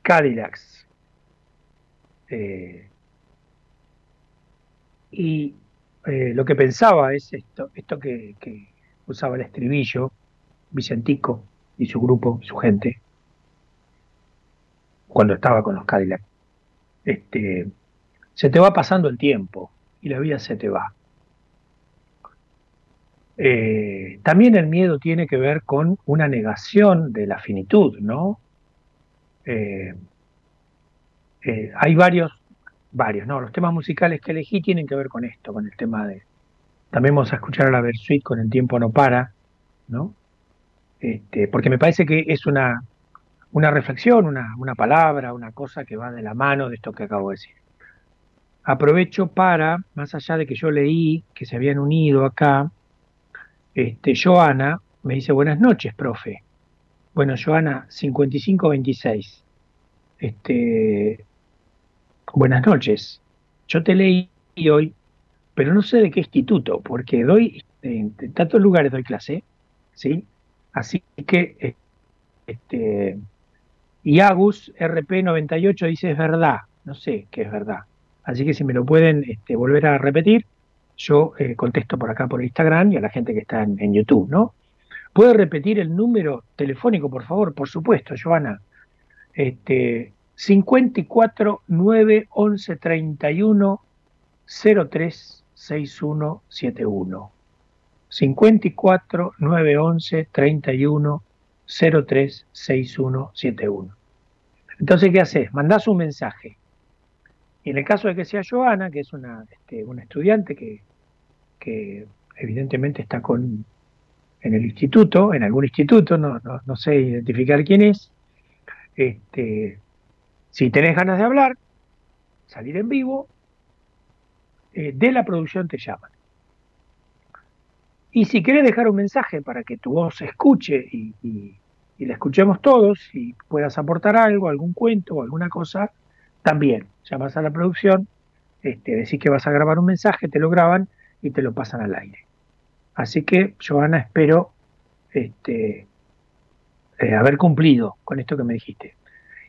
Cadillacs. Eh, y eh, lo que pensaba es esto, esto que, usaba el estribillo, Vicentico y su grupo, su gente, cuando estaba con los Cadillacs. Este, se te va pasando el tiempo y la vida se te va. Eh, también el miedo tiene que ver con una negación de la finitud, ¿no? Eh, eh, hay varios, varios, ¿no? Los temas musicales que elegí tienen que ver con esto, con el tema de... También vamos a escuchar a la Versuit con El tiempo no para, ¿no? Este, porque me parece que es una, una reflexión, una, una palabra, una cosa que va de la mano de esto que acabo de decir. Aprovecho para, más allá de que yo leí que se habían unido acá, este, Joana me dice buenas noches, profe. Bueno, Joana, 5526. Este, buenas noches. Yo te leí hoy, pero no sé de qué instituto, porque doy, en tantos lugares doy clase, ¿sí? Así que, este, y Agus RP98 dice es verdad, no sé qué es verdad. Así que si me lo pueden este, volver a repetir, yo eh, contesto por acá por Instagram y a la gente que está en, en YouTube, ¿no? ¿Puede repetir el número telefónico, por favor? Por supuesto, Joana. Este, 54 9 11 31 03 6171. 54 9 11 31 03 6171. Entonces, ¿qué haces? Mandás un mensaje. Y en el caso de que sea Joana, que es una, este, una estudiante que, que evidentemente está con, en el instituto, en algún instituto, no, no, no sé identificar quién es, este, si tenés ganas de hablar, salir en vivo, eh, de la producción te llaman. Y si querés dejar un mensaje para que tu voz se escuche y, y, la escuchemos todos y puedas aportar algo, algún cuento o alguna cosa, también llamas a la producción, este, decís que vas a grabar un mensaje, te lo graban y te lo pasan al aire. Así que, Joana, espero este, eh, haber cumplido con esto que me dijiste.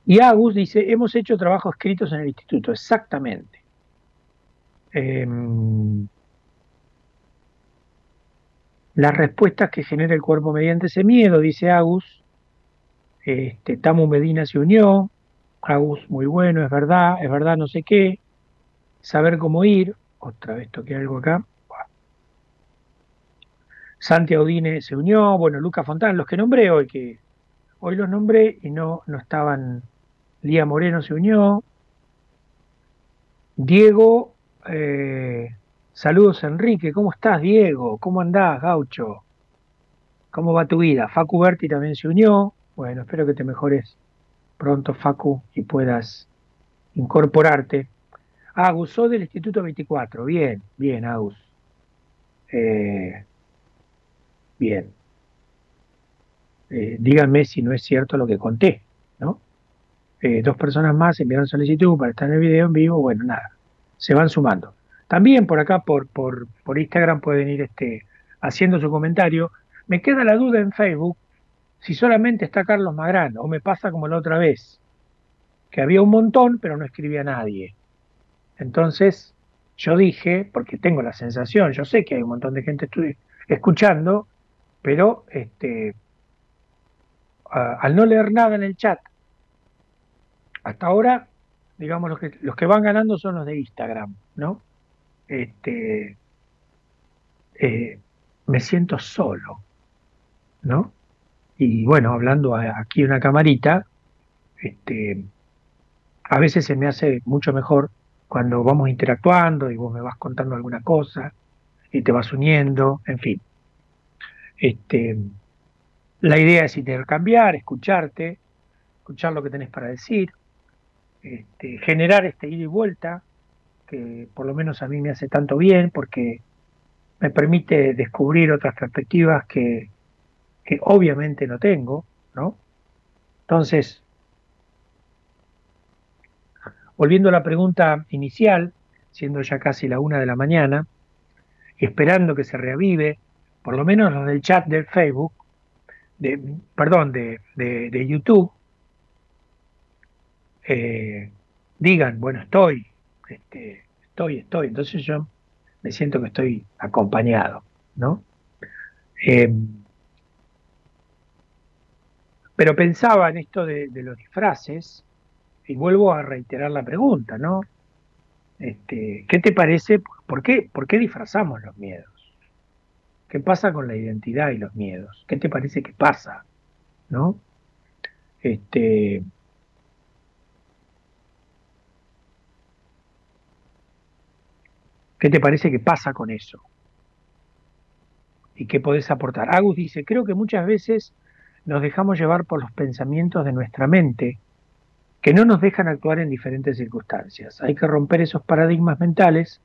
Y Agus dice, hemos hecho trabajos escritos en el instituto, exactamente. Eh, las respuestas que genera el cuerpo mediante ese miedo, dice Agus. Este, Tamu Medina se unió. Agus, muy bueno, es verdad, es verdad, no sé qué. Saber cómo ir. Otra vez toqué algo acá. Santi Audine se unió. Bueno, Luca Fontán, los que nombré hoy, que hoy los nombré y no, no estaban. Lía Moreno se unió. Diego, eh, saludos Enrique, ¿cómo estás Diego? ¿Cómo andás, gaucho? ¿Cómo va tu vida? Facu Berti también se unió. Bueno, espero que te mejores pronto, Facu, y puedas incorporarte. Agus, sos del Instituto 24. Bien, bien, Agus. Eh, bien. Eh, díganme si no es cierto lo que conté, ¿no? Eh, dos personas más enviaron solicitud para estar en el video en vivo. Bueno, nada, se van sumando. También por acá, por, por, por Instagram, pueden ir este, haciendo su comentario. Me queda la duda en Facebook si solamente está Carlos Magrán o me pasa como la otra vez, que había un montón, pero no escribía nadie. Entonces, yo dije, porque tengo la sensación, yo sé que hay un montón de gente escuchando, pero este, al no leer nada en el chat, hasta ahora, digamos, los que, los que van ganando son los de Instagram, ¿no? Este, eh, me siento solo, ¿no? Y bueno, hablando aquí una camarita, este, a veces se me hace mucho mejor cuando vamos interactuando y vos me vas contando alguna cosa y te vas uniendo, en fin. Este, la idea es intercambiar, escucharte, escuchar lo que tenés para decir, este, generar este ida y vuelta, que por lo menos a mí me hace tanto bien porque me permite descubrir otras perspectivas que, que obviamente no tengo, ¿no? Entonces, volviendo a la pregunta inicial, siendo ya casi la una de la mañana, esperando que se reavive, por lo menos los del chat del Facebook, de perdón, de, de, YouTube, eh, digan, bueno, estoy, este, estoy, estoy. Entonces yo me siento que estoy acompañado, ¿no? Eh, pero pensaba en esto de, de los disfraces y vuelvo a reiterar la pregunta, ¿no? Este, ¿Qué te parece? ¿Por qué, ¿Por qué disfrazamos los miedos? ¿Qué pasa con la identidad y los miedos? ¿Qué te parece que pasa? ¿No? Este, ¿Qué te parece que pasa con eso? ¿Y qué podés aportar? Agus dice, creo que muchas veces nos dejamos llevar por los pensamientos de nuestra mente que no nos dejan actuar en diferentes circunstancias. Hay que romper esos paradigmas mentales,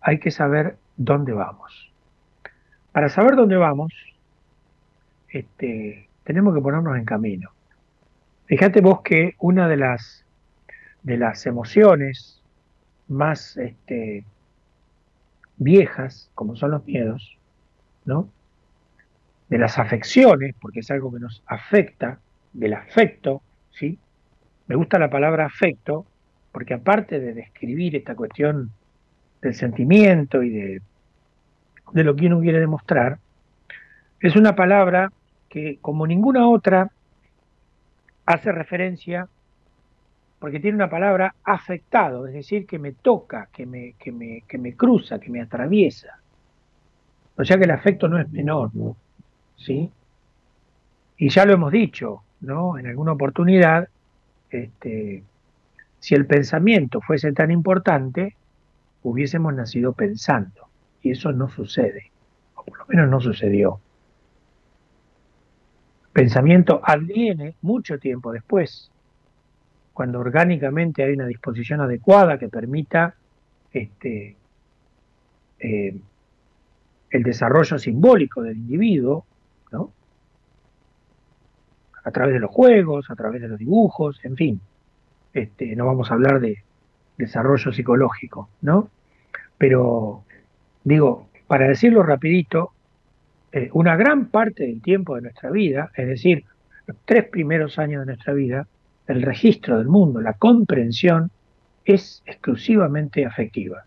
hay que saber dónde vamos. Para saber dónde vamos, este, tenemos que ponernos en camino. Fíjate vos que una de las, de las emociones más este, viejas, como son los miedos, ¿no? De las afecciones, porque es algo que nos afecta, del afecto, ¿sí? Me gusta la palabra afecto, porque aparte de describir esta cuestión del sentimiento y de, de lo que uno quiere demostrar, es una palabra que, como ninguna otra, hace referencia porque tiene una palabra afectado, es decir, que me toca, que me, que me, que me cruza, que me atraviesa. O sea que el afecto no es menor, ¿sí? Y ya lo hemos dicho, ¿no? En alguna oportunidad, este, si el pensamiento fuese tan importante, hubiésemos nacido pensando. Y eso no sucede, o por lo menos no sucedió. Pensamiento adviene mucho tiempo después, cuando orgánicamente hay una disposición adecuada que permita este, eh, el desarrollo simbólico del individuo, ¿no? a través de los juegos, a través de los dibujos, en fin. Este, no vamos a hablar de desarrollo psicológico, ¿no? Pero digo, para decirlo rapidito, eh, una gran parte del tiempo de nuestra vida, es decir, los tres primeros años de nuestra vida, el registro del mundo, la comprensión, es exclusivamente afectiva,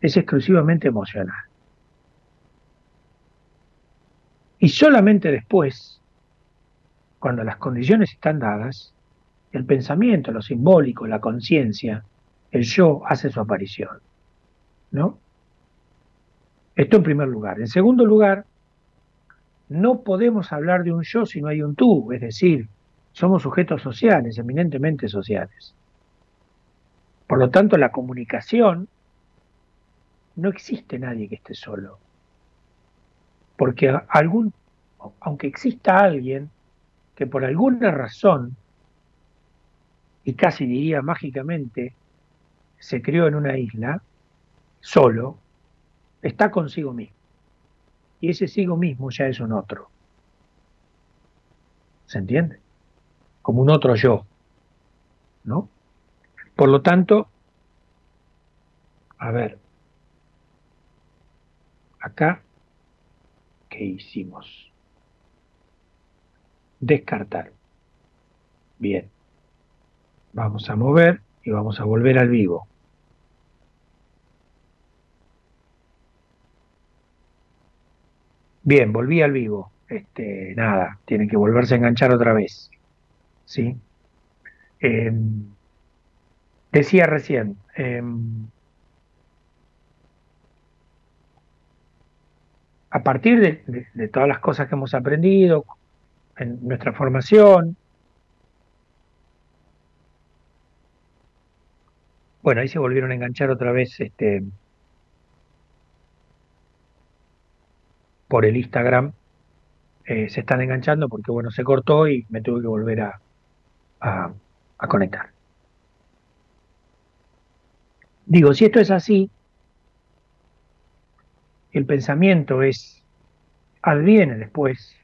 es exclusivamente emocional. Y solamente después, cuando las condiciones están dadas, el pensamiento, lo simbólico, la conciencia, el yo hace su aparición. ¿No? Esto en primer lugar. En segundo lugar, no podemos hablar de un yo si no hay un tú, es decir, somos sujetos sociales, eminentemente sociales. Por lo tanto, la comunicación no existe nadie que esté solo. Porque algún, aunque exista alguien que por alguna razón, y casi diría mágicamente, se crió en una isla, solo, está consigo mismo. Y ese sigo mismo ya es un otro. ¿Se entiende? Como un otro yo. ¿No? Por lo tanto, a ver, acá, ¿qué hicimos? Descartar. Bien. Vamos a mover y vamos a volver al vivo. Bien, volví al vivo. Este, nada, tienen que volverse a enganchar otra vez. ¿Sí? Eh, decía recién, eh, a partir de, de, de, todas las cosas que hemos aprendido en nuestra formación, bueno, ahí se volvieron a enganchar otra vez este, por el Instagram eh, se están enganchando porque bueno, se cortó y me tuve que volver a, a, a, conectar. Digo, si esto es así, el pensamiento es, adviene después,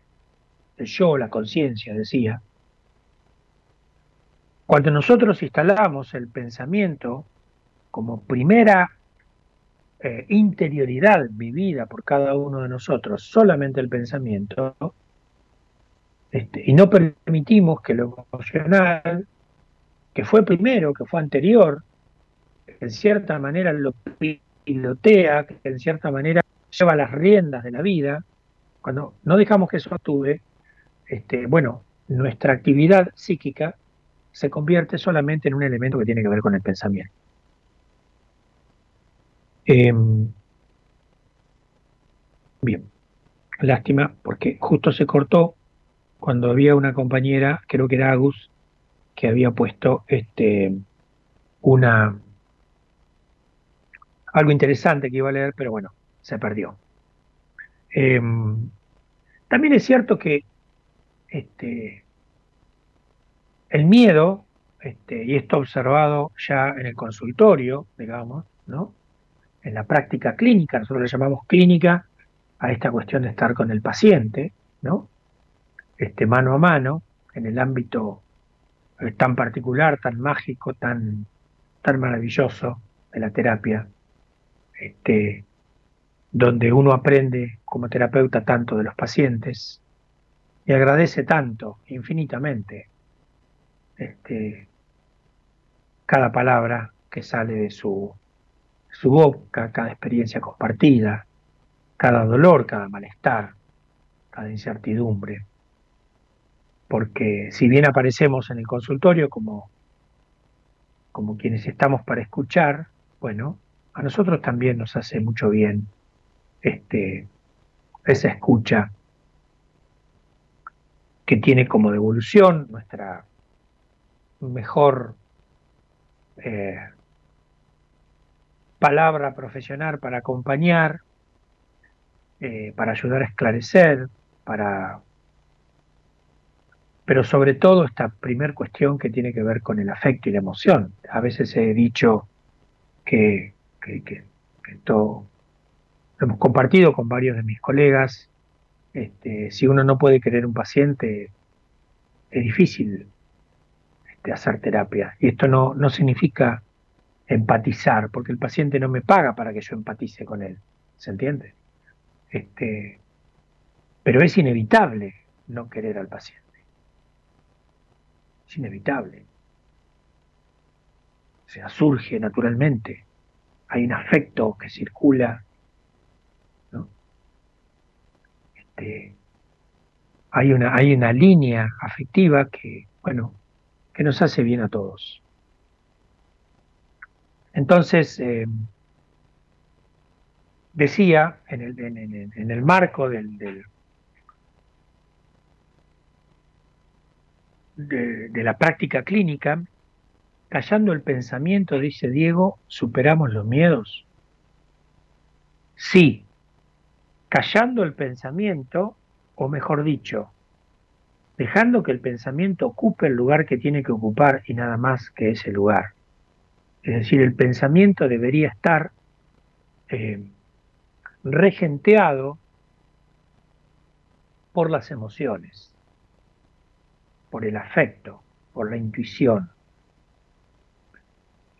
el yo, la conciencia, decía, cuando nosotros instalamos el pensamiento como primera eh, interioridad vivida por cada uno de nosotros, solamente el pensamiento, Este, y no permitimos que lo emocional, que fue primero, que fue anterior, en cierta manera lo pilotea, que en cierta manera lleva las riendas de la vida, cuando no dejamos que eso actúe, este, bueno, nuestra actividad psíquica se convierte solamente en un elemento que tiene que ver con el pensamiento. Em, bien, lástima porque justo se cortó cuando había una compañera, creo que era Agus, que había puesto este una algo interesante que iba a leer, pero bueno, se perdió. Em, también es cierto que este, el miedo, este, y esto observado ya en el consultorio, digamos, ¿no? En la práctica clínica, nosotros le llamamos clínica a esta cuestión de estar con el paciente, ¿no? este, mano a mano, en el ámbito eh, tan particular, tan mágico, tan, tan maravilloso de la terapia, este, donde uno aprende como terapeuta tanto de los pacientes y agradece tanto, infinitamente, este, cada palabra que sale de su, su boca, cada experiencia compartida, cada dolor, cada malestar, cada incertidumbre. Porque si bien aparecemos en el consultorio como, como quienes estamos para escuchar, bueno, a nosotros también nos hace mucho bien este, esa escucha que tiene como devolución nuestra mejor eh, palabra profesional para acompañar, eh, para ayudar a esclarecer, para pero sobre todo esta primer cuestión que tiene que ver con el afecto y la emoción. A veces he dicho que, que, esto lo hemos compartido con varios de mis colegas. Este, si uno no puede querer un paciente, es difícil este, hacer terapia. Y esto no, no significa empatizar, porque el paciente no me paga para que yo empatice con él. ¿Se entiende? Este, pero es inevitable no querer al paciente. Es inevitable. O sea, surge naturalmente. Hay un afecto que circula. ¿no? Este, hay, una, hay una línea afectiva que, bueno, que nos hace bien a todos. Entonces, eh, decía, en el, marco del de, de, la práctica clínica, callando el pensamiento, dice Diego, superamos los miedos. Sí, callando el pensamiento, o mejor dicho, dejando que el pensamiento ocupe el lugar que tiene que ocupar y nada más que ese lugar. Es decir, el pensamiento debería estar eh, regenteado por las emociones, por el afecto, por la intuición.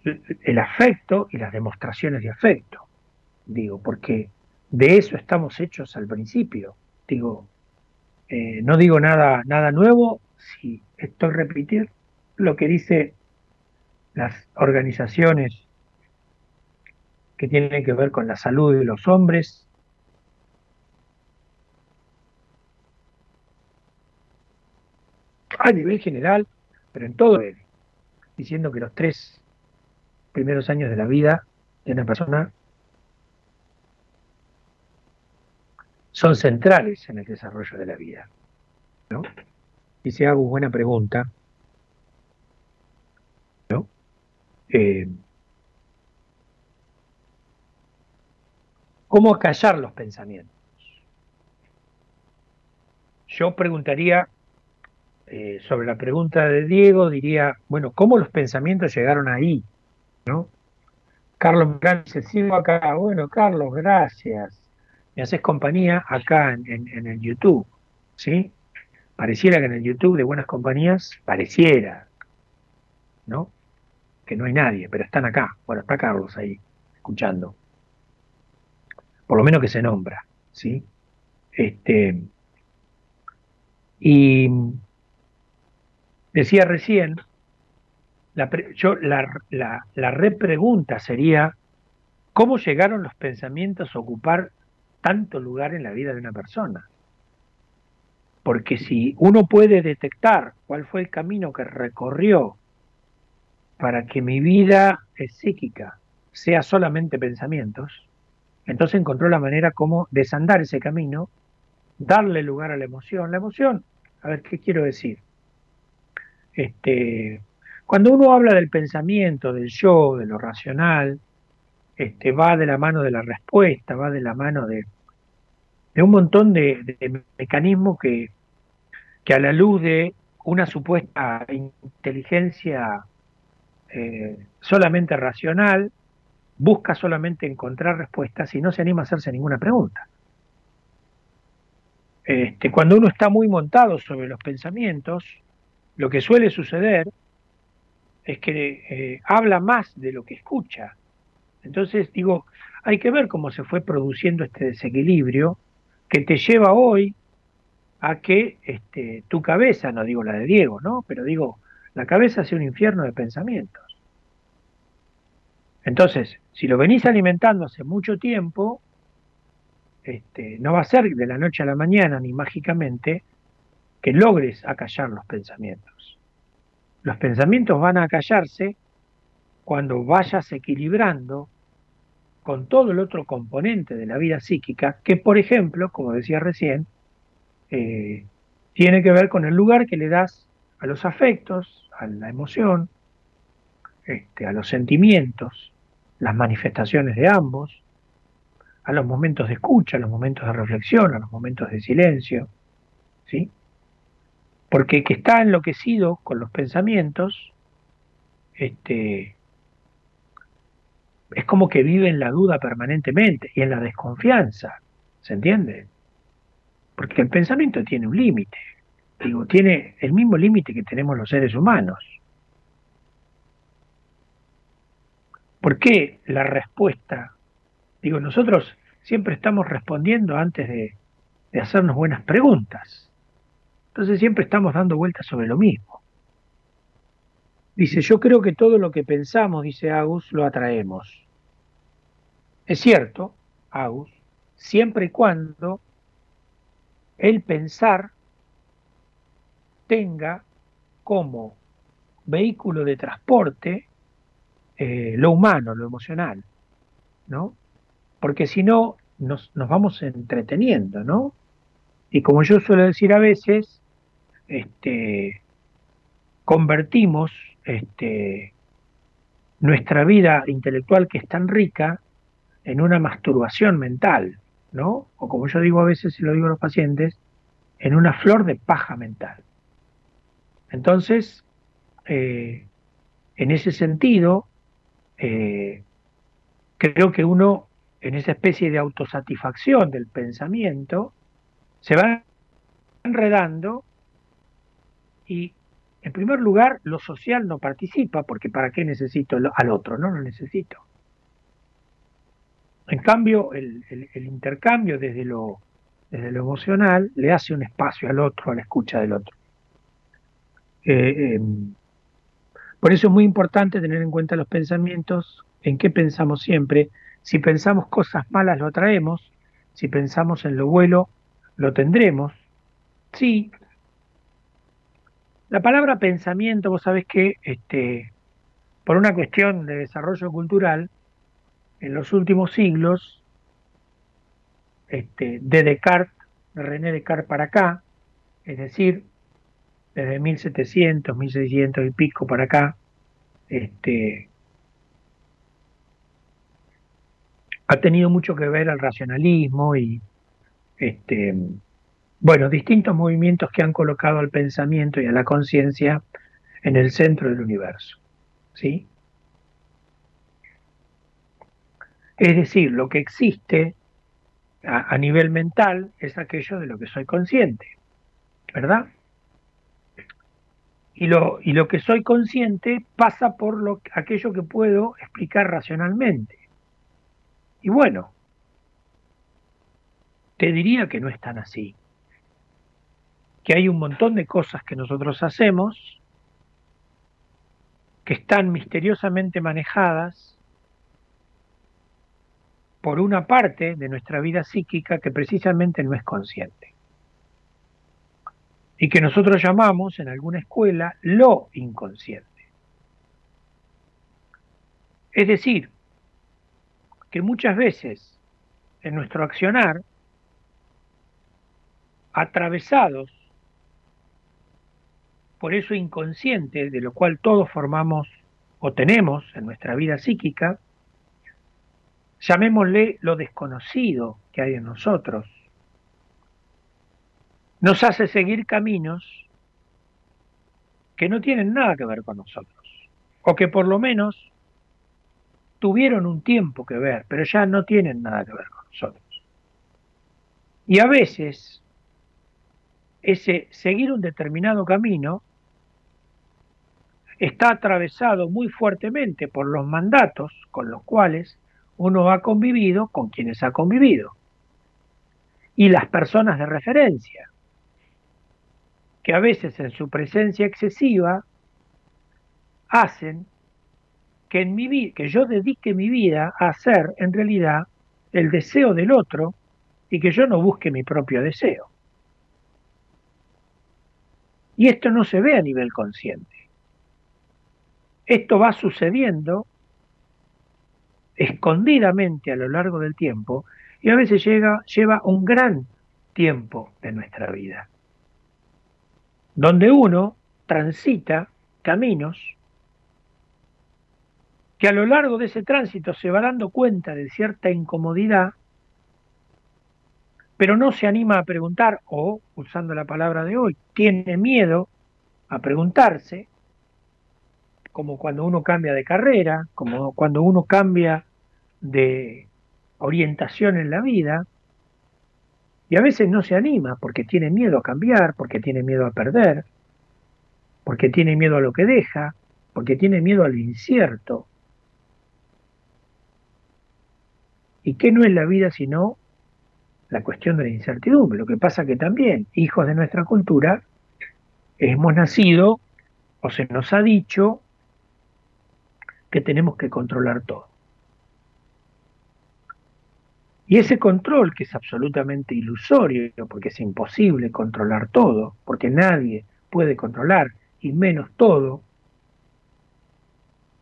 El afecto y las demostraciones de afecto, digo, porque de eso estamos hechos al principio. Digo, eh, no digo nada, nada nuevo si estoy repitiendo lo que dice las organizaciones que tienen que ver con la salud de los hombres. A nivel general, pero en todo él, diciendo que los tres primeros años de la vida de una persona son centrales en el desarrollo de la vida. ¿no? Y si hago buena pregunta, ¿no? Eh, ¿Cómo callar los pensamientos? Yo preguntaría, eh, sobre la pregunta de Diego, diría, bueno, ¿cómo los pensamientos llegaron ahí? ¿No? Carlos dice, sigo acá. Bueno, Carlos, gracias. Me haces compañía acá en, en, en el YouTube, ¿sí? Pareciera que en el YouTube de Buenas Compañías, pareciera, ¿no? Que no hay nadie, pero están acá. Bueno, está Carlos ahí, escuchando. Por lo menos que se nombra, ¿sí? Este, Y decía recién, la, pre- yo, la, la, la repregunta sería, ¿cómo llegaron los pensamientos a ocupar tanto lugar en la vida de una persona? Porque si uno puede detectar cuál fue el camino que recorrió para que mi vida psíquica sea solamente pensamientos, entonces encontró la manera como desandar ese camino, darle lugar a la emoción. La emoción, a ver, ¿qué quiero decir? Este, cuando uno habla del pensamiento, del yo, de lo racional, este, va de la mano de la respuesta, va de la mano de, de un montón de, de mecanismos que, que a la luz de una supuesta inteligencia eh, solamente racional, busca solamente encontrar respuestas y no se anima a hacerse ninguna pregunta. Este, cuando uno está muy montado sobre los pensamientos, lo que suele suceder es que eh, habla más de lo que escucha. Entonces digo, hay que ver cómo se fue produciendo este desequilibrio que te lleva hoy a que este, tu cabeza, no digo la de Diego, ¿no? Pero digo, la cabeza sea un infierno de pensamientos. Entonces, si lo venís alimentando hace mucho tiempo, este, no va a ser de la noche a la mañana ni mágicamente que logres acallar los pensamientos. Los pensamientos van a acallarse cuando vayas equilibrando con todo el otro componente de la vida psíquica, que por ejemplo, como decía recién, eh, tiene que ver con el lugar que le das a los afectos, a la emoción, este, a los sentimientos, las manifestaciones de ambos, a los momentos de escucha, a los momentos de reflexión, a los momentos de silencio, ¿sí? Porque el que está enloquecido con los pensamientos, este, es como que vive en la duda permanentemente y en la desconfianza, ¿se entiende? Porque el pensamiento tiene un límite, digo, tiene el mismo límite que tenemos los seres humanos. ¿Por qué la respuesta? Digo, nosotros siempre estamos respondiendo antes de, de hacernos buenas preguntas. Entonces siempre estamos dando vueltas sobre lo mismo. Dice, yo creo que todo lo que pensamos, dice Agus, lo atraemos. Es cierto, Agus, siempre y cuando el pensar tenga como vehículo de transporte eh, lo humano, lo emocional, ¿no? Porque si no, nos, nos vamos entreteniendo, ¿no? Y como yo suelo decir a veces, este, convertimos este, nuestra vida intelectual que es tan rica en una masturbación mental, ¿no? O como yo digo a veces y lo digo a los pacientes, en una flor de paja mental. Entonces, eh, en ese sentido, eh, creo que uno, en esa especie de autosatisfacción del pensamiento, se va enredando y, en primer lugar, lo social no participa, porque ¿para qué necesito al otro? No lo necesito. En cambio, el intercambio desde lo, desde lo emocional le hace un espacio al otro, a la escucha del otro. Eh, em, por eso es muy importante tener en cuenta los pensamientos, en qué pensamos siempre. Si pensamos cosas malas lo atraemos, si pensamos en lo bueno lo tendremos. Sí. La palabra pensamiento, vos sabés que este, por una cuestión de desarrollo cultural, en los últimos siglos, este, de Descartes, de René Descartes para acá, es decir, desde 1700, 1600 y pico para acá, este, ha tenido mucho que ver el racionalismo y este, bueno, distintos movimientos que han colocado al pensamiento y a la conciencia en el centro del universo. ¿sí? Es decir, lo que existe a nivel mental es aquello de lo que soy consciente, ¿verdad? Y lo, y lo que soy consciente pasa por lo, aquello que puedo explicar racionalmente. Y bueno, te diría que no es tan así. que hay un montón de cosas que nosotros hacemos que están misteriosamente manejadas por una parte de nuestra vida psíquica que precisamente no es consciente y que nosotros llamamos en alguna escuela lo inconsciente. Es decir, que muchas veces en nuestro accionar, atravesados por eso inconsciente de lo cual todos formamos o tenemos en nuestra vida psíquica, llamémosle lo desconocido que hay en nosotros, nos hace seguir caminos que no tienen nada que ver con nosotros, o que por lo menos tuvieron un tiempo que ver, pero ya no tienen nada que ver con nosotros. Y a veces ese seguir un determinado camino está atravesado muy fuertemente por los mandatos con los cuales uno ha convivido con quienes ha convivido y las personas de referencia, que a veces en su presencia excesiva hacen que, en mi que yo dedique mi vida a hacer en realidad el deseo del otro y que yo no busque mi propio deseo. Y esto no se ve a nivel consciente. Esto va sucediendo escondidamente a lo largo del tiempo y a veces llega, lleva un gran tiempo de nuestra vida, donde uno transita caminos que a lo largo de ese tránsito se va dando cuenta de cierta incomodidad, pero no se anima a preguntar, o, usando la palabra de hoy, tiene miedo a preguntarse como cuando uno cambia de carrera, como cuando uno cambia de orientación en la vida, y a veces no se anima porque tiene miedo a cambiar, porque tiene miedo a perder, porque tiene miedo a lo que deja, porque tiene miedo al incierto. ¿Y qué no es la vida sino la cuestión de la incertidumbre? Lo que pasa que también, hijos de nuestra cultura, hemos nacido o se nos ha dicho que tenemos que controlar todo. Y ese control, que es absolutamente ilusorio, porque es imposible controlar todo, porque nadie puede controlar, y menos todo,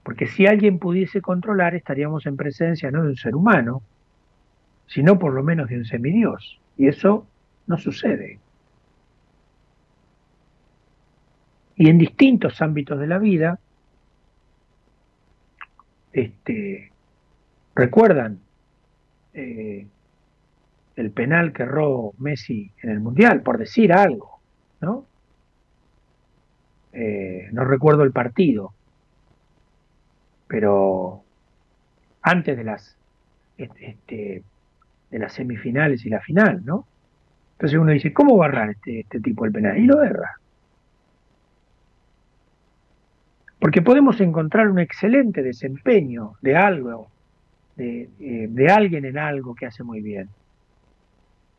porque si alguien pudiese controlar estaríamos en presencia no de un ser humano, sino por lo menos de un semidios, y eso no sucede. Y en distintos ámbitos de la vida, este, ¿Recuerdan eh, el penal que erró Messi en el Mundial? Por decir algo, ¿no? Eh, no recuerdo el partido, pero antes de las este, de las semifinales y la final, ¿no? Entonces uno dice, ¿cómo va a errar este, este tipo el penal? Y lo erra. Porque podemos encontrar un excelente desempeño de algo, de, eh, de, alguien en algo que hace muy bien.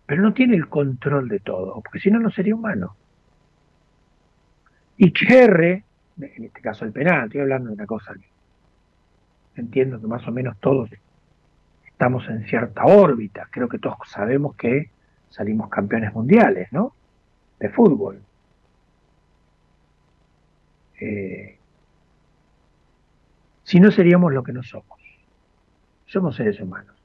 Pero no tiene el control de todo, porque si no, no sería humano. Y que en este caso el penal, estoy hablando de una cosa entiendo que más o menos todos estamos en cierta órbita. Creo que todos sabemos que salimos campeones mundiales, ¿no? De fútbol. Eh, si no seríamos lo que no somos. Somos seres humanos.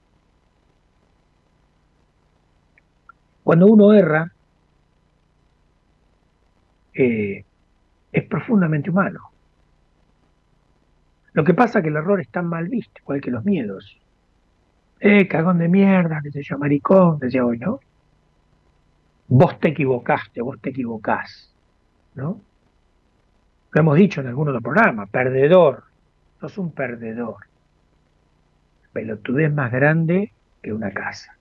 Cuando uno erra, eh, es profundamente humano. Lo que pasa es que el error es tan mal visto, igual que los miedos. Eh, cagón de mierda, qué sé yo, maricón, decía hoy, ¿no? Vos te equivocaste, vos te equivocás, ¿no? Lo hemos dicho en algún otro programa, perdedor, sos un perdedor. Pelotudez más grande que una casa,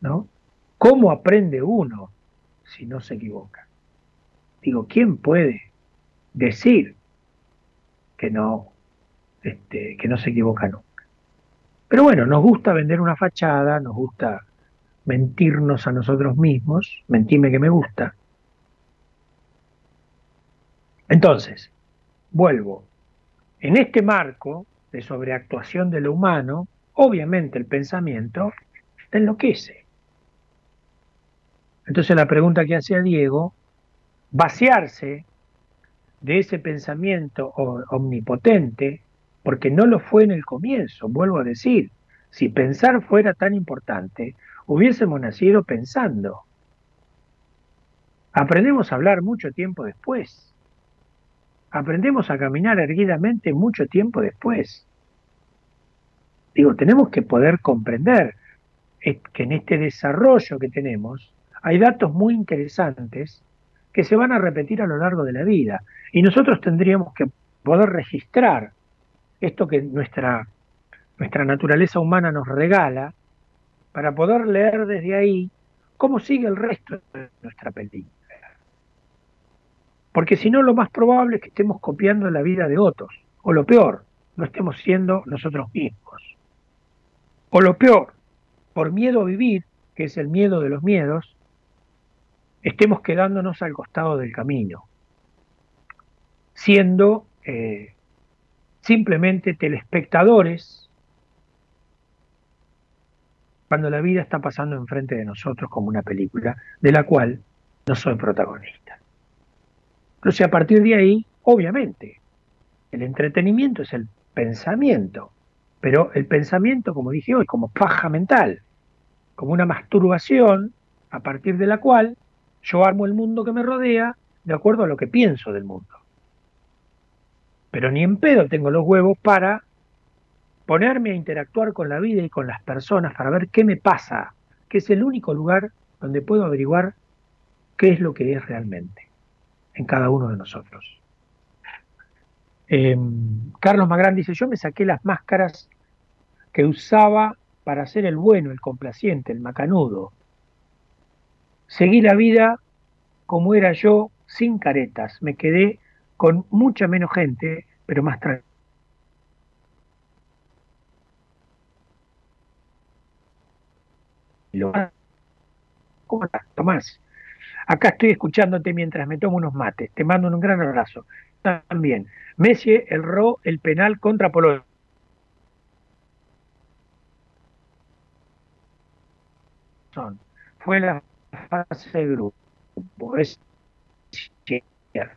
¿no? ¿Cómo aprende uno si no se equivoca? Digo, ¿quién puede decir que no, este, que no se equivoca nunca? Pero bueno, nos gusta vender una fachada, nos gusta mentirnos a nosotros mismos, mentime que me gusta, Entonces, vuelvo. En este marco de sobreactuación de lo humano, obviamente el pensamiento te enloquece. Entonces la pregunta que hacía Diego, vaciarse de ese pensamiento omnipotente, porque no lo fue en el comienzo, vuelvo a decir, si pensar fuera tan importante, hubiésemos nacido pensando. Aprendemos a hablar mucho tiempo después. Aprendemos a caminar erguidamente mucho tiempo después. Digo, tenemos que poder comprender que en este desarrollo que tenemos hay datos muy interesantes que se van a repetir a lo largo de la vida. Y nosotros tendríamos que poder registrar esto que nuestra, nuestra naturaleza humana nos regala para poder leer desde ahí cómo sigue el resto de nuestra película. Porque si no, lo más probable es que estemos copiando la vida de otros. O lo peor, no estemos siendo nosotros mismos. O lo peor, por miedo a vivir, que es el miedo de los miedos, estemos quedándonos al costado del camino, siendo eh, simplemente telespectadores cuando la vida está pasando enfrente de nosotros como una película de la cual no soy protagonista. Entonces a partir de ahí, obviamente, el entretenimiento es el pensamiento, pero el pensamiento, como dije hoy, como paja mental, como una masturbación a partir de la cual yo armo el mundo que me rodea de acuerdo a lo que pienso del mundo. Pero ni en pedo tengo los huevos para ponerme a interactuar con la vida y con las personas para ver qué me pasa, que es el único lugar donde puedo averiguar qué es lo que es realmente en cada uno de nosotros. Eh, Carlos Magrán dice, yo me saqué las máscaras que usaba para ser el bueno, el complaciente, el macanudo. Seguí la vida como era yo, sin caretas. Me quedé con mucha menos gente, pero más tranquilo. ¿Cómo estás, Tomás? Acá estoy escuchándote mientras me tomo unos mates. Te mando un gran abrazo. También. Messi erró el penal contra Polonia. Fue la fase de grupo. Es cierto.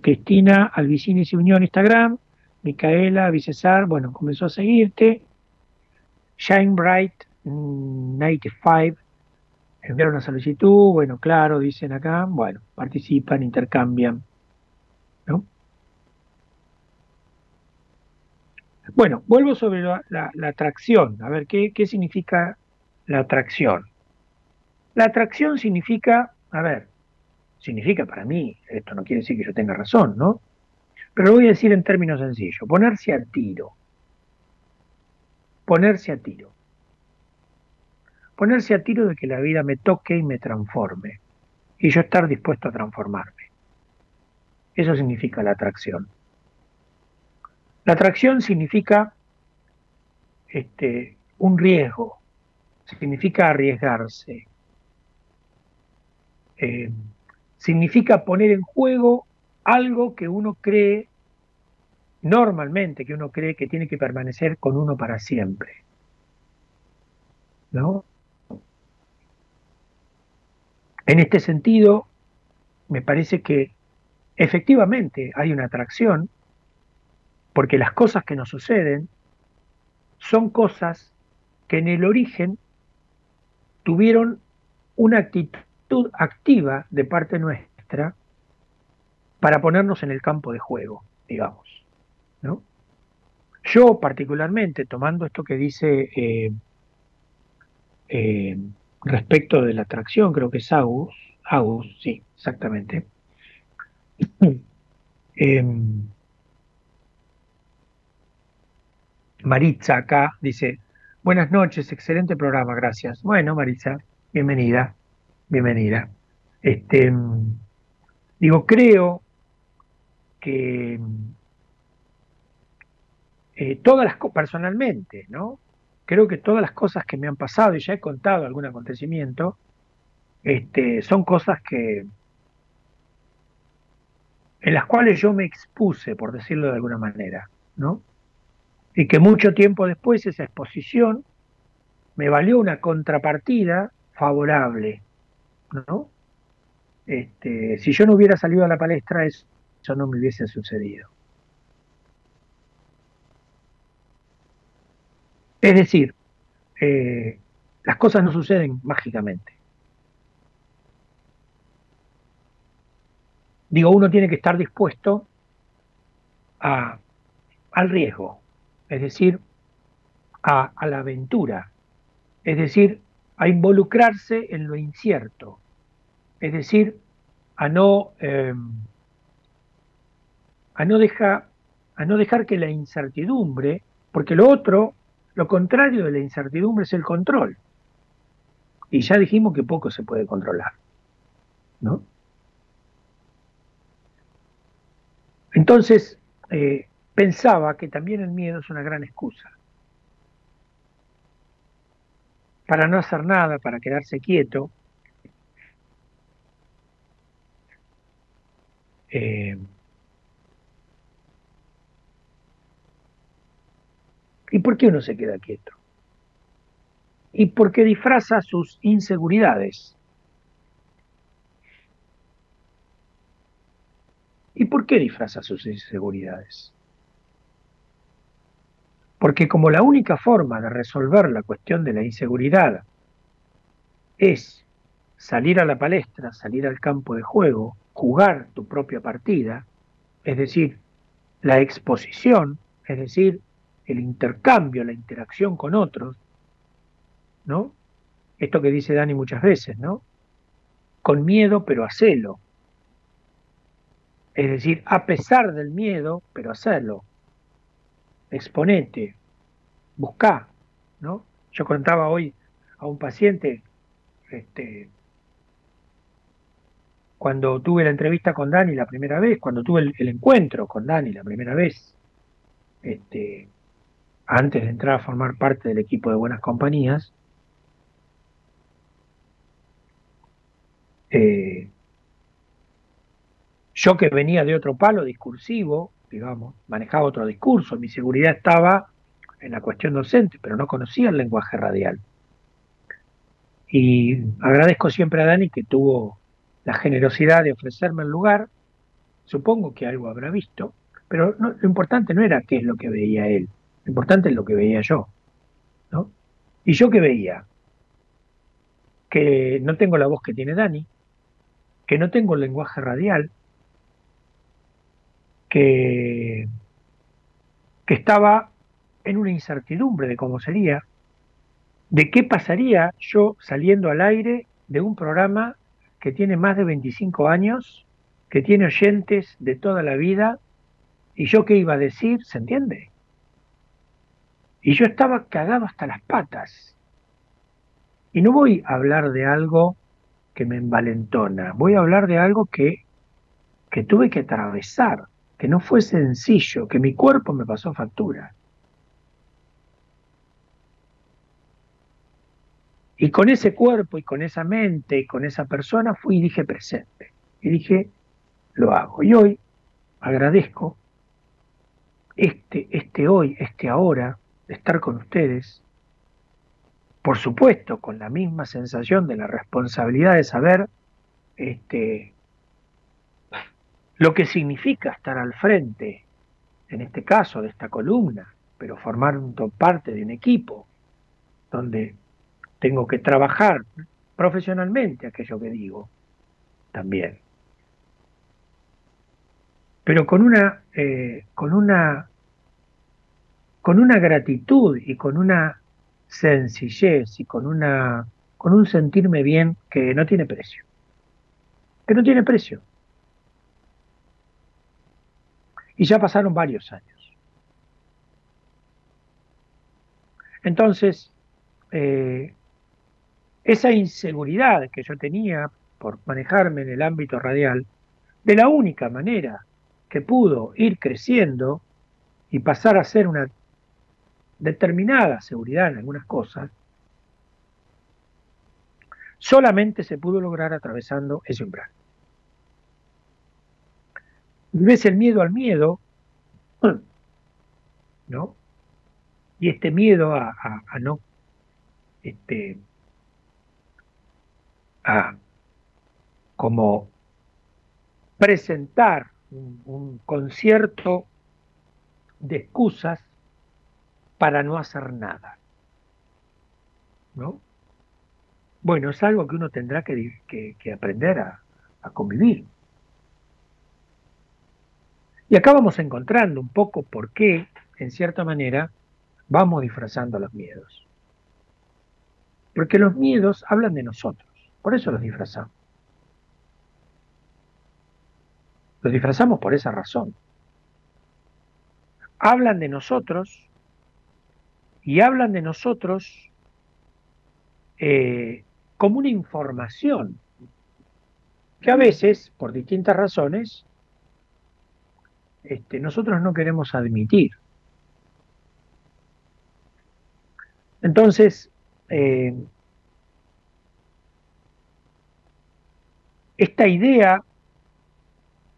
Cristina Albicini se unió en Instagram. Micaela Vicesar, bueno, comenzó a seguirte. Shine Bright 95 enviaron una solicitud, bueno, claro, dicen acá, bueno, participan, intercambian, ¿no? Bueno, vuelvo sobre la, la, la atracción, a ver, ¿qué, ¿qué significa la atracción? La atracción significa, a ver, significa para mí, esto no quiere decir que yo tenga razón, ¿no? Pero lo voy a decir en términos sencillos, ponerse a tiro, ponerse a tiro ponerse a tiro de que la vida me toque y me transforme, y yo estar dispuesto a transformarme. Eso significa la atracción. La atracción significa este, un riesgo, significa arriesgarse, eh, significa poner en juego algo que uno cree, normalmente que uno cree que tiene que permanecer con uno para siempre. ¿No? En este sentido, me parece que efectivamente hay una atracción, porque las cosas que nos suceden son cosas que en el origen tuvieron una actitud activa de parte nuestra para ponernos en el campo de juego, digamos. Yo particularmente, tomando esto que dice eh, eh, respecto de la atracción, creo que es Agus, Agus, sí, exactamente. Eh, Maritza acá dice, buenas noches, excelente programa, gracias. Bueno, Maritza, bienvenida, bienvenida. Este, digo, creo que eh, todas las personalmente, ¿no? creo que todas las cosas que me han pasado, y ya he contado algún acontecimiento, este, son cosas que, en las cuales yo me expuse, por decirlo de alguna manera, ¿no? Y que mucho tiempo después esa exposición me valió una contrapartida favorable, ¿no? Este, si yo no hubiera salido a la palestra, eso, no me hubiese sucedido. Es decir, eh, las cosas no suceden mágicamente. Digo, uno tiene que estar dispuesto a, al riesgo, es decir, a, la aventura, es decir, a involucrarse en lo incierto, es decir, a no, eh, a, no dejar, a no dejar que la incertidumbre, porque lo otro, lo contrario de la incertidumbre es el control. Y ya dijimos que poco se puede controlar, ¿no? Entonces, eh, pensaba que también el miedo es una gran excusa para no hacer nada, para quedarse quieto. Eh, ¿Y por qué uno se queda quieto? Y porque disfraza sus inseguridades. ¿Y por qué disfraza sus inseguridades? Porque como la única forma de resolver la cuestión de la inseguridad es salir a la palestra, salir al campo de juego, jugar tu propia partida, es decir, la exposición, es decir, el intercambio, la interacción con otros, ¿no? Esto que dice Dani muchas veces, ¿no? Con miedo pero hacelo. Es decir, a pesar del miedo, pero hacerlo. Exponete, buscá, ¿no? Yo contaba hoy a un paciente, este, cuando tuve la entrevista con Dani la primera vez, cuando tuve el, el encuentro con Dani la primera vez, este, antes de entrar a formar parte del equipo de buenas compañías, eh, yo que venía de otro palo discursivo, digamos, manejaba otro discurso, mi seguridad estaba en la cuestión docente, pero no conocía el lenguaje radial. Y agradezco siempre a Dani que tuvo la generosidad de ofrecerme el lugar, supongo que algo habrá visto, pero lo importante no era qué es lo que veía él, lo importante es lo que veía yo. ¿no? ¿Y yo qué veía? Que no tengo la voz que tiene Dani, que no tengo el lenguaje radial, que, estaba en una incertidumbre de cómo sería, de qué pasaría yo saliendo al aire de un programa que tiene más de 25 años, que tiene oyentes de toda la vida, y yo qué iba a decir, ¿se entiende? Y yo estaba cagado hasta las patas. Y no voy a hablar de algo que me envalentona, voy a hablar de algo que, que tuve que atravesar, que no fue sencillo, que mi cuerpo me pasó factura. Y con ese cuerpo y con esa mente y con esa persona fui y dije presente. Y dije, lo hago. Y hoy agradezco este, este hoy, este ahora, de estar con ustedes. Por supuesto, con la misma sensación de la responsabilidad de saber este, lo que significa estar al frente, en este caso de esta columna, pero formar parte de un equipo donde tengo que trabajar profesionalmente aquello que digo también. Pero con una, eh, con una, con una gratitud y con una sencillez y con una, con un sentirme bien que no tiene precio. Que no tiene precio. Y ya pasaron varios años. Entonces, eh, esa inseguridad que yo tenía por manejarme en el ámbito radial, de la única manera que pudo ir creciendo y pasar a ser una determinada seguridad en algunas cosas, solamente se pudo lograr atravesando ese umbral. Ves el miedo al miedo, ¿no? Y este miedo a, no, este, a como presentar un, concierto de excusas para no hacer nada, ¿no? Bueno, es algo que uno tendrá que, aprender a convivir. Y acá vamos encontrando un poco por qué, en cierta manera, vamos disfrazando los miedos. Porque los miedos hablan de nosotros, por eso los disfrazamos. Los disfrazamos por esa razón. Hablan de nosotros y hablan de nosotros eh, como una información que a veces, por distintas razones, este, nosotros no queremos admitir. Entonces, eh, esta idea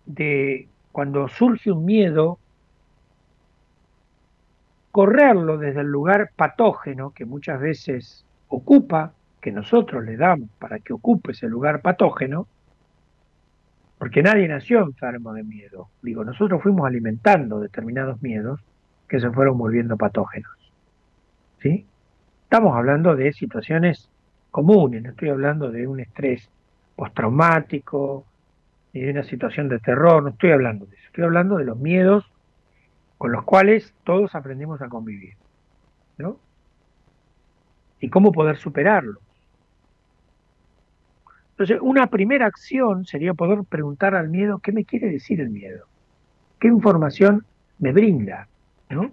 de cuando surge un miedo, correrlo desde el lugar patógeno que muchas veces ocupa, que nosotros le damos para que ocupe ese lugar patógeno, porque nadie nació enfermo de miedo. Digo, nosotros fuimos alimentando determinados miedos que se fueron volviendo patógenos. ¿Sí? Estamos hablando de situaciones comunes, no estoy hablando de un estrés postraumático, ni de una situación de terror, no estoy hablando de eso, estoy hablando de los miedos con los cuales todos aprendemos a convivir, ¿no? Y cómo poder superarlos. Entonces, una primera acción sería poder preguntar al miedo qué me quiere decir el miedo, qué información me brinda, ¿no?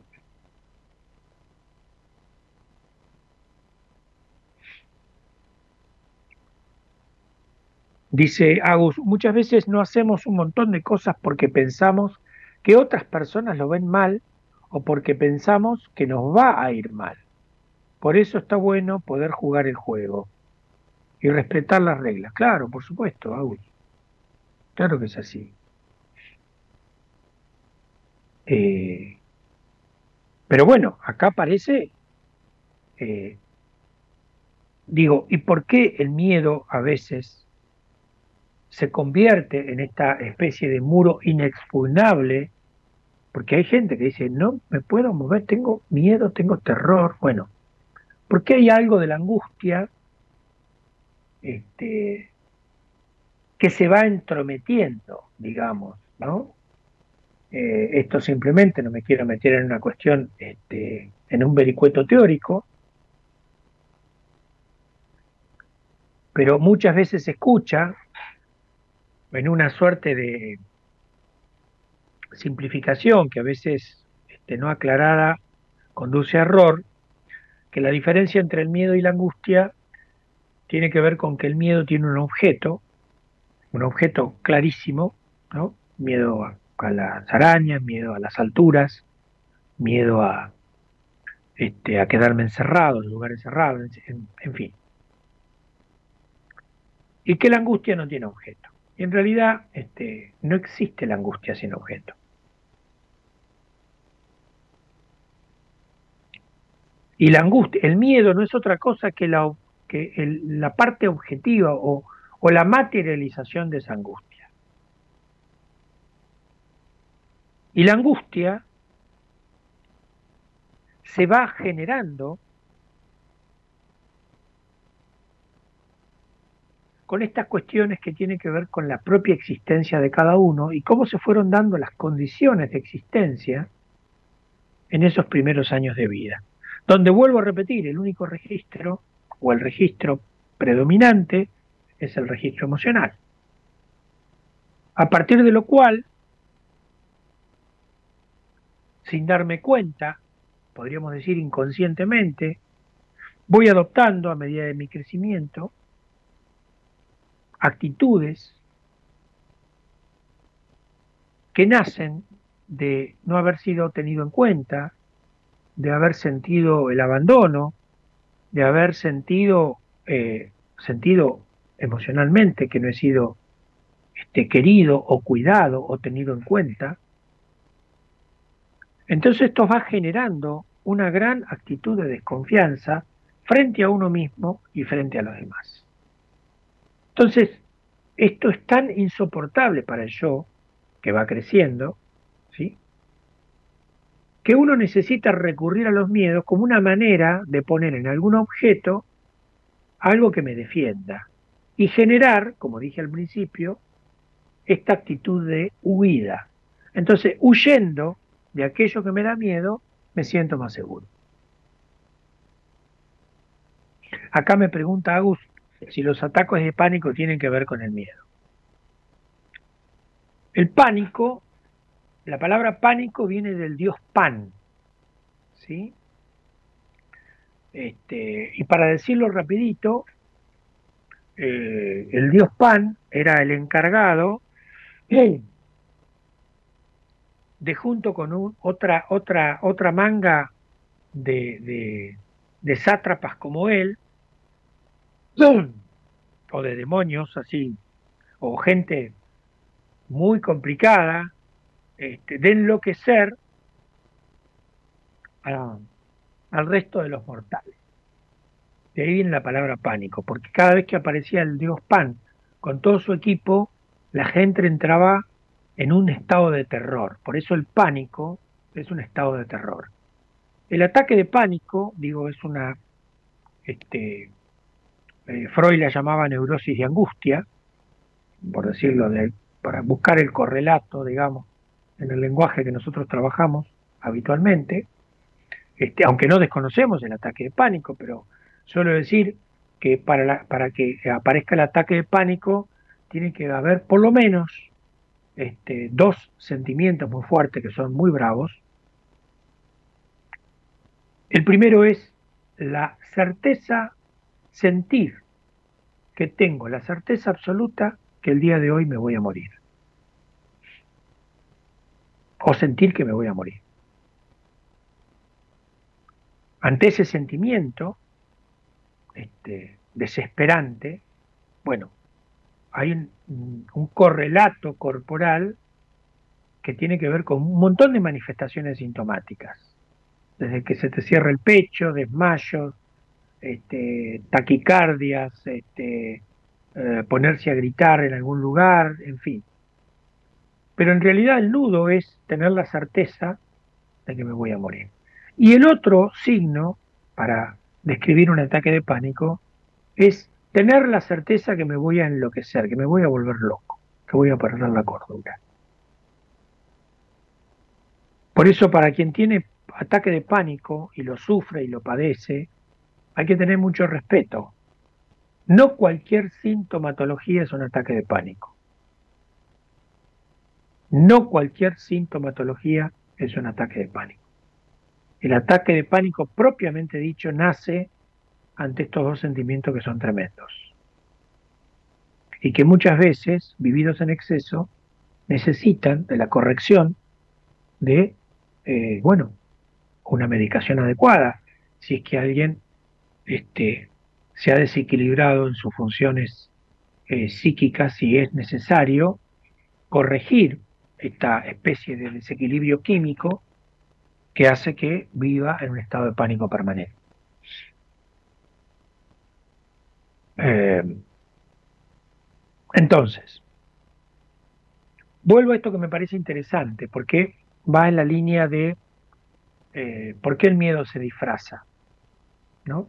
Dice Agus, muchas veces no hacemos un montón de cosas porque pensamos que otras personas lo ven mal o porque pensamos que nos va a ir mal. Por eso está bueno poder jugar el juego y respetar las reglas. Claro, por supuesto, Agus. Claro que es así. Eh, pero bueno, acá aparece, eh, digo, ¿y por qué el miedo a veces se convierte en esta especie de muro inexpugnable? Porque hay gente que dice, no me puedo mover, tengo miedo, tengo terror. Bueno, porque hay algo de la angustia este, que se va entrometiendo, digamos, ¿no? Eh, esto simplemente no me quiero meter en una cuestión, este, en un vericueto teórico, pero muchas veces se escucha en una suerte de simplificación que a veces este, no aclarada conduce a error, que la diferencia entre el miedo y la angustia tiene que ver con que el miedo tiene un objeto, un objeto clarísimo, ¿no? Miedo a, las arañas, miedo a las alturas, miedo a, este, a quedarme encerrado en lugares cerrados, en, en fin. Y que la angustia no tiene objeto. Y en realidad este, no existe la angustia sin objeto. Y la angustia, el miedo no es otra cosa que la, la parte objetiva o, o la materialización de esa angustia. Y la angustia se va generando con estas cuestiones que tienen que ver con la propia existencia de cada uno y cómo se fueron dando las condiciones de existencia en esos primeros años de vida. Donde vuelvo a repetir, el único registro o el registro predominante es el registro emocional. A partir de lo cual, sin darme cuenta, podríamos decir inconscientemente, voy adoptando a medida de mi crecimiento actitudes que nacen de no haber sido tenido en cuenta, de haber sentido el abandono, de haber sentido, eh, sentido emocionalmente que no he sido este, querido o cuidado o tenido en cuenta. Entonces esto va generando una gran actitud de desconfianza frente a uno mismo y frente a los demás. Entonces, esto es tan insoportable para el yo, que va creciendo. Que uno necesita recurrir a los miedos como una manera de poner en algún objeto algo que me defienda y generar, como dije al principio, esta actitud de huida. Entonces, huyendo de aquello que me da miedo, me siento más seguro. Acá me pregunta Agus si los ataques de pánico tienen que ver con el miedo. El pánico, la palabra pánico viene del dios Pan, ¿sí? Este, y para decirlo rapidito, eh, el dios Pan era el encargado de junto con un, otra, otra, otra manga de, de, de sátrapas como él, o de demonios así, o gente muy complicada, este, de enloquecer al resto de los mortales. De ahí viene la palabra pánico, porque cada vez que aparecía el dios Pan con todo su equipo, la gente entraba en un estado de terror. Por eso el pánico es un estado de terror. El ataque de pánico, digo, es una, este, eh, Freud la llamaba neurosis de angustia, por decirlo, de, para buscar el correlato, digamos, en el lenguaje que nosotros trabajamos habitualmente, este, aunque no desconocemos el ataque de pánico, pero suelo decir que para, para que aparezca el ataque de pánico tiene que haber por lo menos este, dos sentimientos muy fuertes que son muy bravos. El primero es la certeza, sentir que tengo la certeza absoluta que el día de hoy me voy a morir. O sentir que me voy a morir. Ante ese sentimiento este, desesperante, bueno, hay un, un correlato corporal que tiene que ver con un montón de manifestaciones sintomáticas. Desde que se te cierra el pecho, desmayos, este, taquicardias, este, eh, ponerse a gritar en algún lugar, en fin. Pero en realidad el nudo es tener la certeza de que me voy a morir. Y el otro signo para describir un ataque de pánico es tener la certeza que me voy a enloquecer, que me voy a volver loco, que voy a perder la cordura. Por eso para quien tiene ataque de pánico y lo sufre y lo padece, hay que tener mucho respeto. No cualquier sintomatología es un ataque de pánico. No cualquier sintomatología es un ataque de pánico. El ataque de pánico propiamente dicho nace ante estos dos sentimientos que son tremendos. Y que muchas veces, vividos en exceso, necesitan de la corrección de, eh, bueno, una medicación adecuada. Si es que alguien este, se ha desequilibrado en sus funciones eh, psíquicas, si es necesario corregir esta especie de desequilibrio químico que hace que viva en un estado de pánico permanente. Eh, entonces, vuelvo a esto que me parece interesante, porque va en la línea de eh, por qué el miedo se disfraza. ¿no?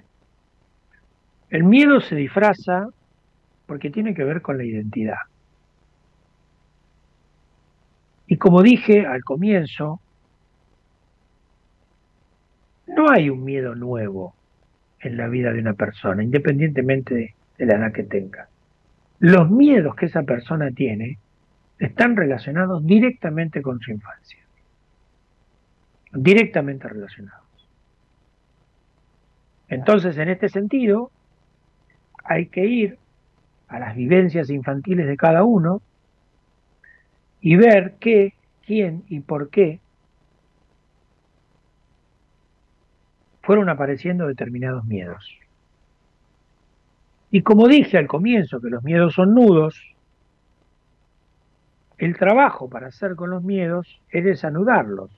El miedo se disfraza porque tiene que ver con la identidad. Y como dije al comienzo, no hay un miedo nuevo en la vida de una persona, independientemente de, la edad que tenga. Los miedos que esa persona tiene están relacionados directamente con su infancia. Directamente relacionados. Entonces, en este sentido, hay que ir a las vivencias infantiles de cada uno y ver qué, quién y por qué fueron apareciendo determinados miedos. Y como dije al comienzo que los miedos son nudos, el trabajo para hacer con los miedos es desanudarlos,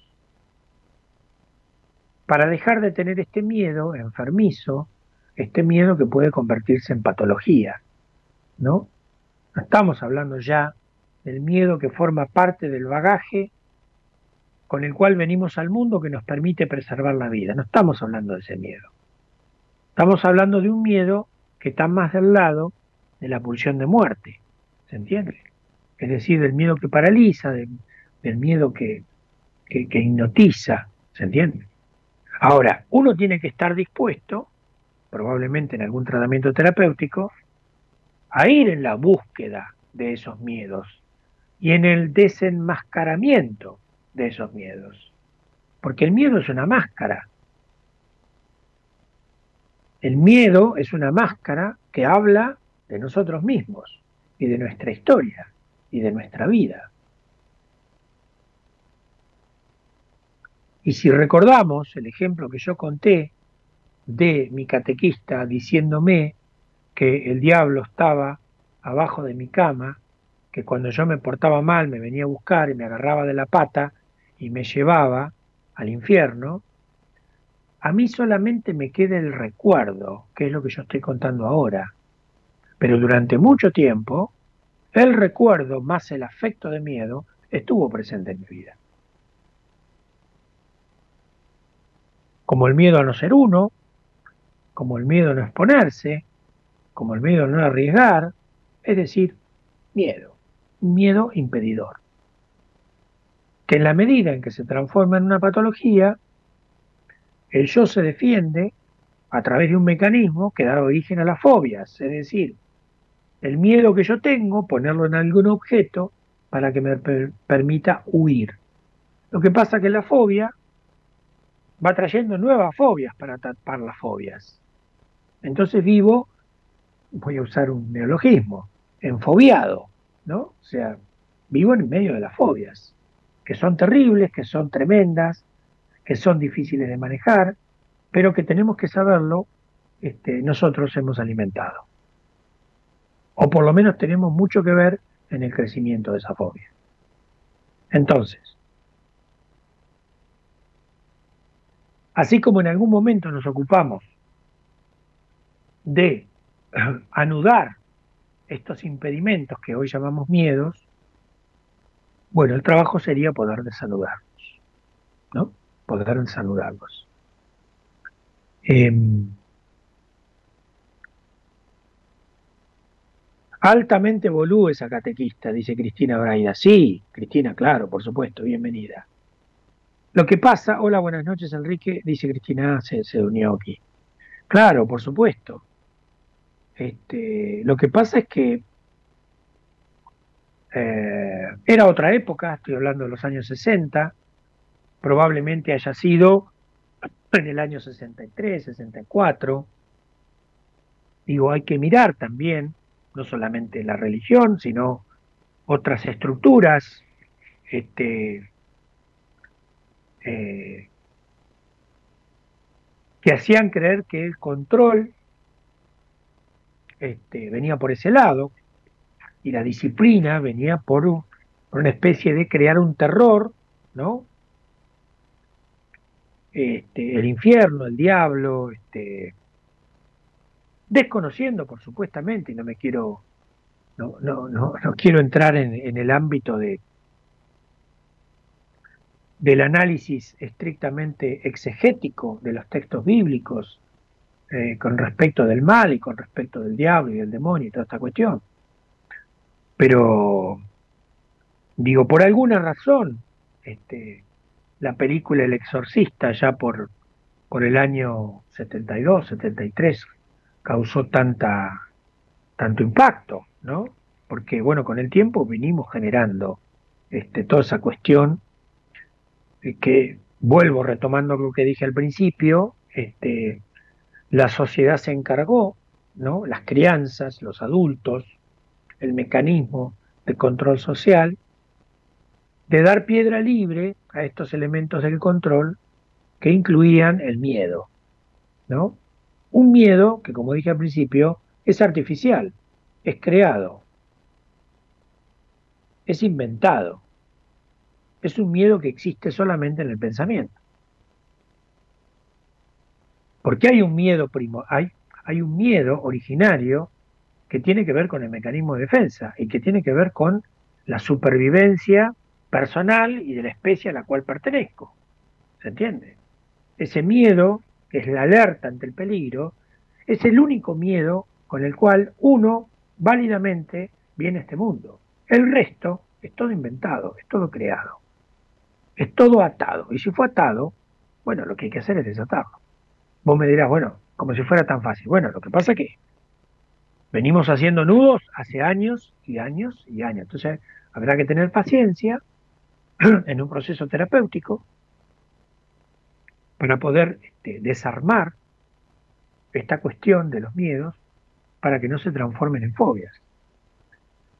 para dejar de tener este miedo enfermizo, este miedo que puede convertirse en patología, ¿no? Estamos hablando ya del miedo que forma parte del bagaje con el cual venimos al mundo que nos permite preservar la vida. No estamos hablando de ese miedo. Estamos hablando de un miedo que está más del lado de la pulsión de muerte. ¿Se entiende? Es decir, del miedo que paraliza, del, miedo que, que, que hipnotiza. ¿Se entiende? Ahora, uno tiene que estar dispuesto, probablemente en algún tratamiento terapéutico, a ir en la búsqueda de esos miedos y en el desenmascaramiento de esos miedos. Porque el miedo es una máscara. El miedo es una máscara que habla de nosotros mismos y de nuestra historia y de nuestra vida. Y si recordamos el ejemplo que yo conté de mi catequista diciéndome que el diablo estaba abajo de mi cama, que cuando yo me portaba mal me venía a buscar y me agarraba de la pata y me llevaba al infierno, a mí solamente me queda el recuerdo, que es lo que yo estoy contando ahora. Pero durante mucho tiempo, el recuerdo más el afecto de miedo estuvo presente en mi vida. Como el miedo a no ser uno, como el miedo a no exponerse, como el miedo a no arriesgar, es decir, miedo, miedo impedidor. Que en la medida en que se transforma en una patología, el yo se defiende a través de un mecanismo que da origen a las fobias, es decir, el miedo que yo tengo, ponerlo en algún objeto para que me per permita huir. Lo que pasa es que la fobia va trayendo nuevas fobias para tapar las fobias. Entonces vivo, voy a usar un neologismo, enfobiado, ¿no? O sea, vivo en medio de las fobias, que son terribles, que son tremendas, que son difíciles de manejar, pero que tenemos que saberlo, este, nosotros hemos alimentado. O por lo menos tenemos mucho que ver en el crecimiento de esa fobia. Entonces, así como en algún momento nos ocupamos de anudar estos impedimentos que hoy llamamos miedos, bueno, el trabajo sería poder desanudarlos, ¿no? Poder desanudarlos. Eh, altamente volú esa catequista, dice Cristina Braida. Sí, Cristina, claro, por supuesto, bienvenida. Lo que pasa, hola, buenas noches, Enrique, dice Cristina, se, se unió aquí. Claro, por supuesto. Este, lo que pasa es que eh, era otra época, estoy hablando de los años 60, probablemente haya sido en el año 63, 64. Digo, hay que mirar también, no solamente la religión, sino otras estructuras, este, eh, que hacían creer que el control este, venía por ese lado y la disciplina venía por, un, por, una especie de crear un terror, ¿no? Este, el infierno, el diablo, este, desconociendo, por supuestamente, y no me quiero, no, no, no, no quiero entrar en, en el ámbito de del análisis estrictamente exegético de los textos bíblicos, eh, con respecto del mal y con respecto del diablo y del demonio y toda esta cuestión. Pero, digo, por alguna razón, este, la película El Exorcista, ya por, por el año 72, 73, causó tanta, tanto impacto, ¿no? Porque, bueno, con el tiempo vinimos generando este, toda esa cuestión eh, que, vuelvo retomando lo que dije al principio, este, la sociedad se encargó, ¿no? las crianzas, los adultos, el mecanismo de control social, de dar piedra libre a estos elementos del control que incluían el miedo. ¿no? Un miedo que, como dije al principio, es artificial, es creado. es inventado. Es un miedo que existe solamente en el pensamiento. Porque hay un miedo primo, hay, un miedo originario que tiene que ver con el mecanismo de defensa y que tiene que ver con la supervivencia personal y de la especie a la cual pertenezco. ¿Se entiende? Ese miedo, que es la alerta ante el peligro, es el único miedo con el cual uno válidamente viene a este mundo. El resto es todo inventado, es todo creado, es todo atado. Y si fue atado, bueno, lo que hay que hacer es desatarlo. Vos me dirás, bueno, como si fuera tan fácil. Bueno, lo que pasa es que venimos haciendo nudos hace años y años y años. Entonces, habrá que tener paciencia en un proceso terapéutico para poder este, desarmar esta cuestión de los miedos para que no se transformen en fobias.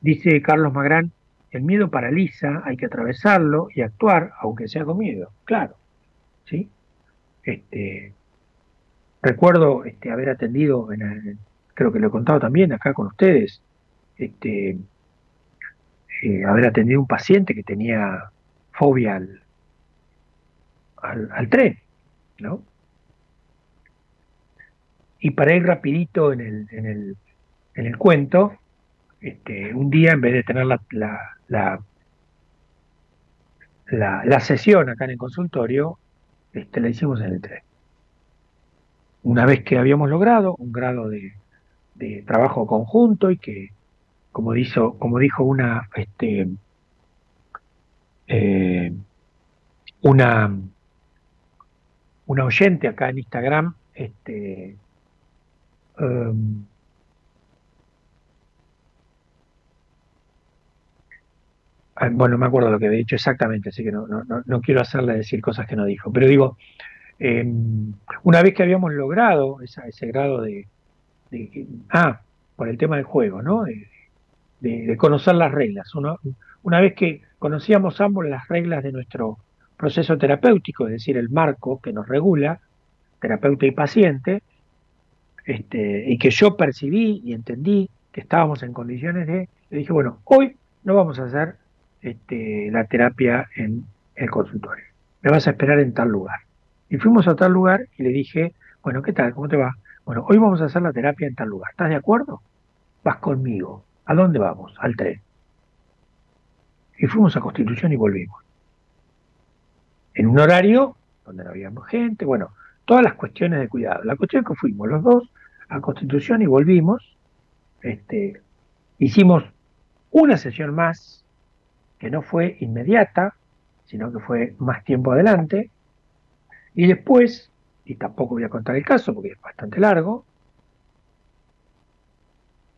Dice Carlos Magrán, el miedo paraliza, hay que atravesarlo y actuar, aunque sea con miedo. Claro, ¿sí? Este, recuerdo este, haber atendido, en el- creo que lo he contado también acá con ustedes, este, eh, haber atendido un paciente que tenía fobia al, tren, ¿no? Y para ir rapidito en el, en el, en el cuento, este, un día en vez de tener la, sesión acá en el consultorio, la hicimos en el tren. Una vez que habíamos logrado un grado de, trabajo conjunto y que, como dijo, como dijo una, este, eh, una, una oyente acá en Instagram, este, em, ah, bueno, no me acuerdo lo que había dicho exactamente, así que no, no, no quiero hacerle decir cosas que no dijo, pero digo, em, una vez que habíamos logrado esa- ese grado de, de- ah, por el tema del juego, ¿no? De, de- conocer las reglas. Uno- una vez que conocíamos ambos las reglas de nuestro proceso terapéutico, es decir, el marco que nos regula, terapeuta y paciente, este, y que yo percibí y entendí que estábamos en condiciones de, le dije, bueno, hoy no vamos a hacer este, la terapia en el consultorio, me vas a esperar en tal lugar. Y fuimos a tal lugar y le dije, bueno, ¿qué tal? ¿Cómo te va? Bueno, hoy vamos a hacer la terapia en tal lugar. ¿Estás de acuerdo? Vas conmigo. ¿A dónde vamos? Al tren. Y fuimos a Constitución y volvimos. En un horario donde no había gente, bueno, todas las cuestiones de cuidado. La cuestión es que fuimos los dos a Constitución y volvimos. Este, hicimos una sesión más que no fue inmediata, sino que fue más tiempo adelante. Y después, y tampoco voy a contar el caso porque es bastante largo,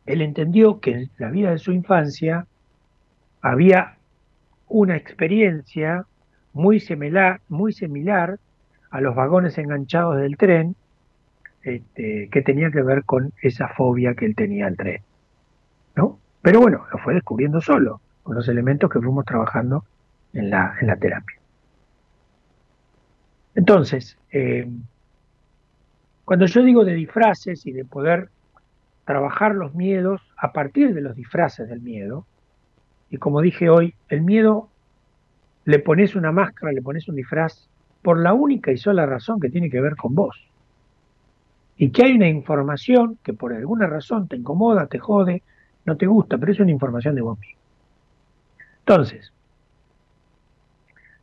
él entendió que en la vida de su infancia había una experiencia muy similar, muy similar a los vagones enganchados del tren, este, que tenía que ver con esa fobia que él tenía al tren. ¿no? Pero bueno, lo fue descubriendo solo, con los elementos que fuimos trabajando en la, en la terapia. Entonces, eh, cuando yo digo de disfraces y de poder trabajar los miedos a partir de los disfraces del miedo, y como dije hoy, el miedo le pones una máscara, le pones un disfraz por la única y sola razón que tiene que ver con vos. Y que hay una información que por alguna razón te incomoda, te jode, no te gusta, pero es una información de vos mismo. Entonces,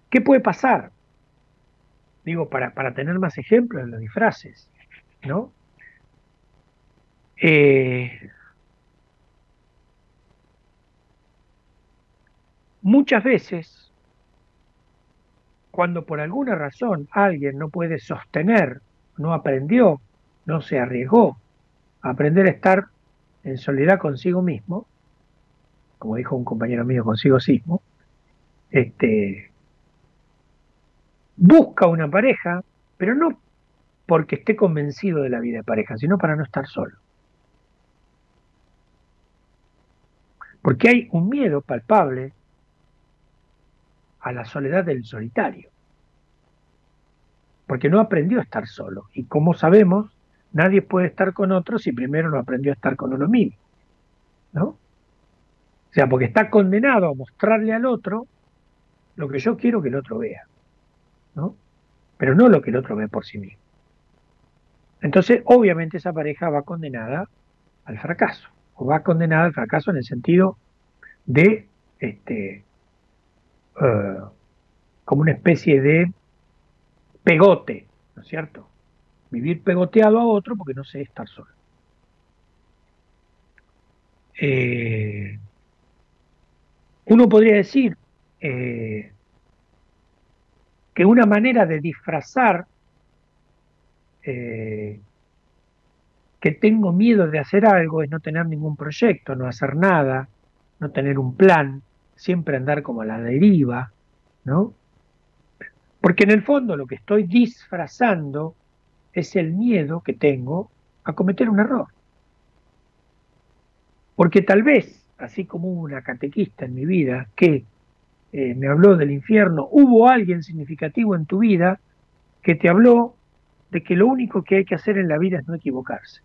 ¿qué puede pasar? Digo, para, para tener más ejemplos en los disfraces, ¿no? Eh, muchas veces, cuando por alguna razón alguien no puede sostener, no aprendió, no se arriesgó a aprender a estar en soledad consigo mismo, como dijo un compañero mío, consigo mismo, este, busca una pareja, pero no porque esté convencido de la vida de pareja, sino para no estar solo. Porque hay un miedo palpable a la soledad del solitario. Porque no aprendió a estar solo. Y como sabemos, nadie puede estar con otro si primero no aprendió a estar con uno mismo. ¿No? sea, porque está condenado a mostrarle al otro lo que yo quiero que el otro vea, ¿no? Pero no lo que el otro ve por sí mismo. Entonces, obviamente esa pareja va condenada al fracaso, o va condenada al fracaso en el sentido de, este, eh, como una especie de pegote, ¿no es cierto? Vivir pegoteado a otro porque no sé estar solo. Eh, uno podría decir eh, que una manera de disfrazar eh, que tengo miedo de hacer algo es no tener ningún proyecto, no hacer nada, no tener un plan, siempre andar como a la deriva, ¿no? Porque en el fondo lo que estoy disfrazando es el miedo que tengo a cometer un error. Porque tal vez, así como hubo una catequista en mi vida que eh, me habló del infierno, hubo alguien significativo en tu vida que te habló de que lo único que hay que hacer en la vida es no equivocarse.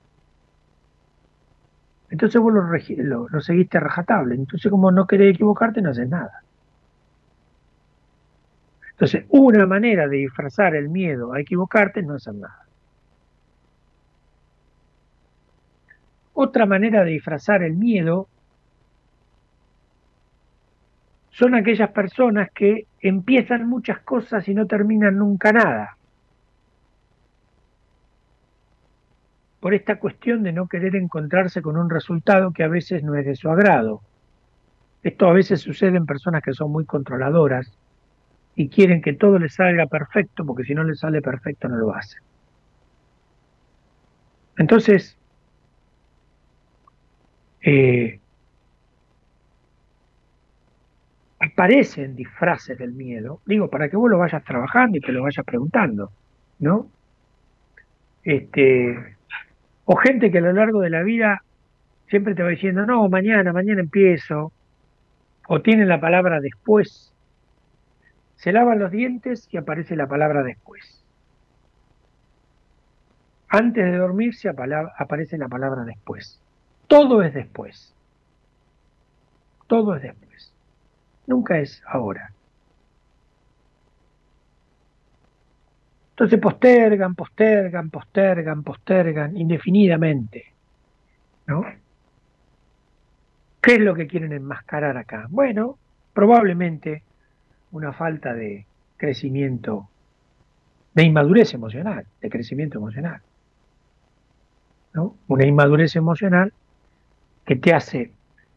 Entonces vos lo, lo- lo seguiste rajatable. Entonces como no querés equivocarte, no haces nada. Entonces, una manera de disfrazar el miedo a equivocarte es no hacer nada. Otra manera de disfrazar el miedo son aquellas personas que empiezan muchas cosas y no terminan nunca nada. Por esta cuestión de no querer encontrarse con un resultado que a veces no es de su agrado. Esto a veces sucede en personas que son muy controladoras y quieren que todo les salga perfecto, porque si no les sale perfecto no lo hacen. Entonces, eh, aparecen disfraces del miedo, digo, para que vos lo vayas trabajando y te lo vayas preguntando, ¿no? Este, o gente que a lo largo de la vida siempre te va diciendo, no, mañana, mañana empiezo, o tiene la palabra después, se lavan los dientes y aparece la palabra después. Antes de dormirse aparece la palabra después. Todo es después. Todo es después. Nunca es ahora. Entonces postergan, postergan, postergan, postergan indefinidamente. ¿No? ¿Qué es lo que quieren enmascarar acá? Bueno, probablemente una falta de crecimiento, de inmadurez emocional, de crecimiento emocional. ¿no? Una inmadurez emocional que te hace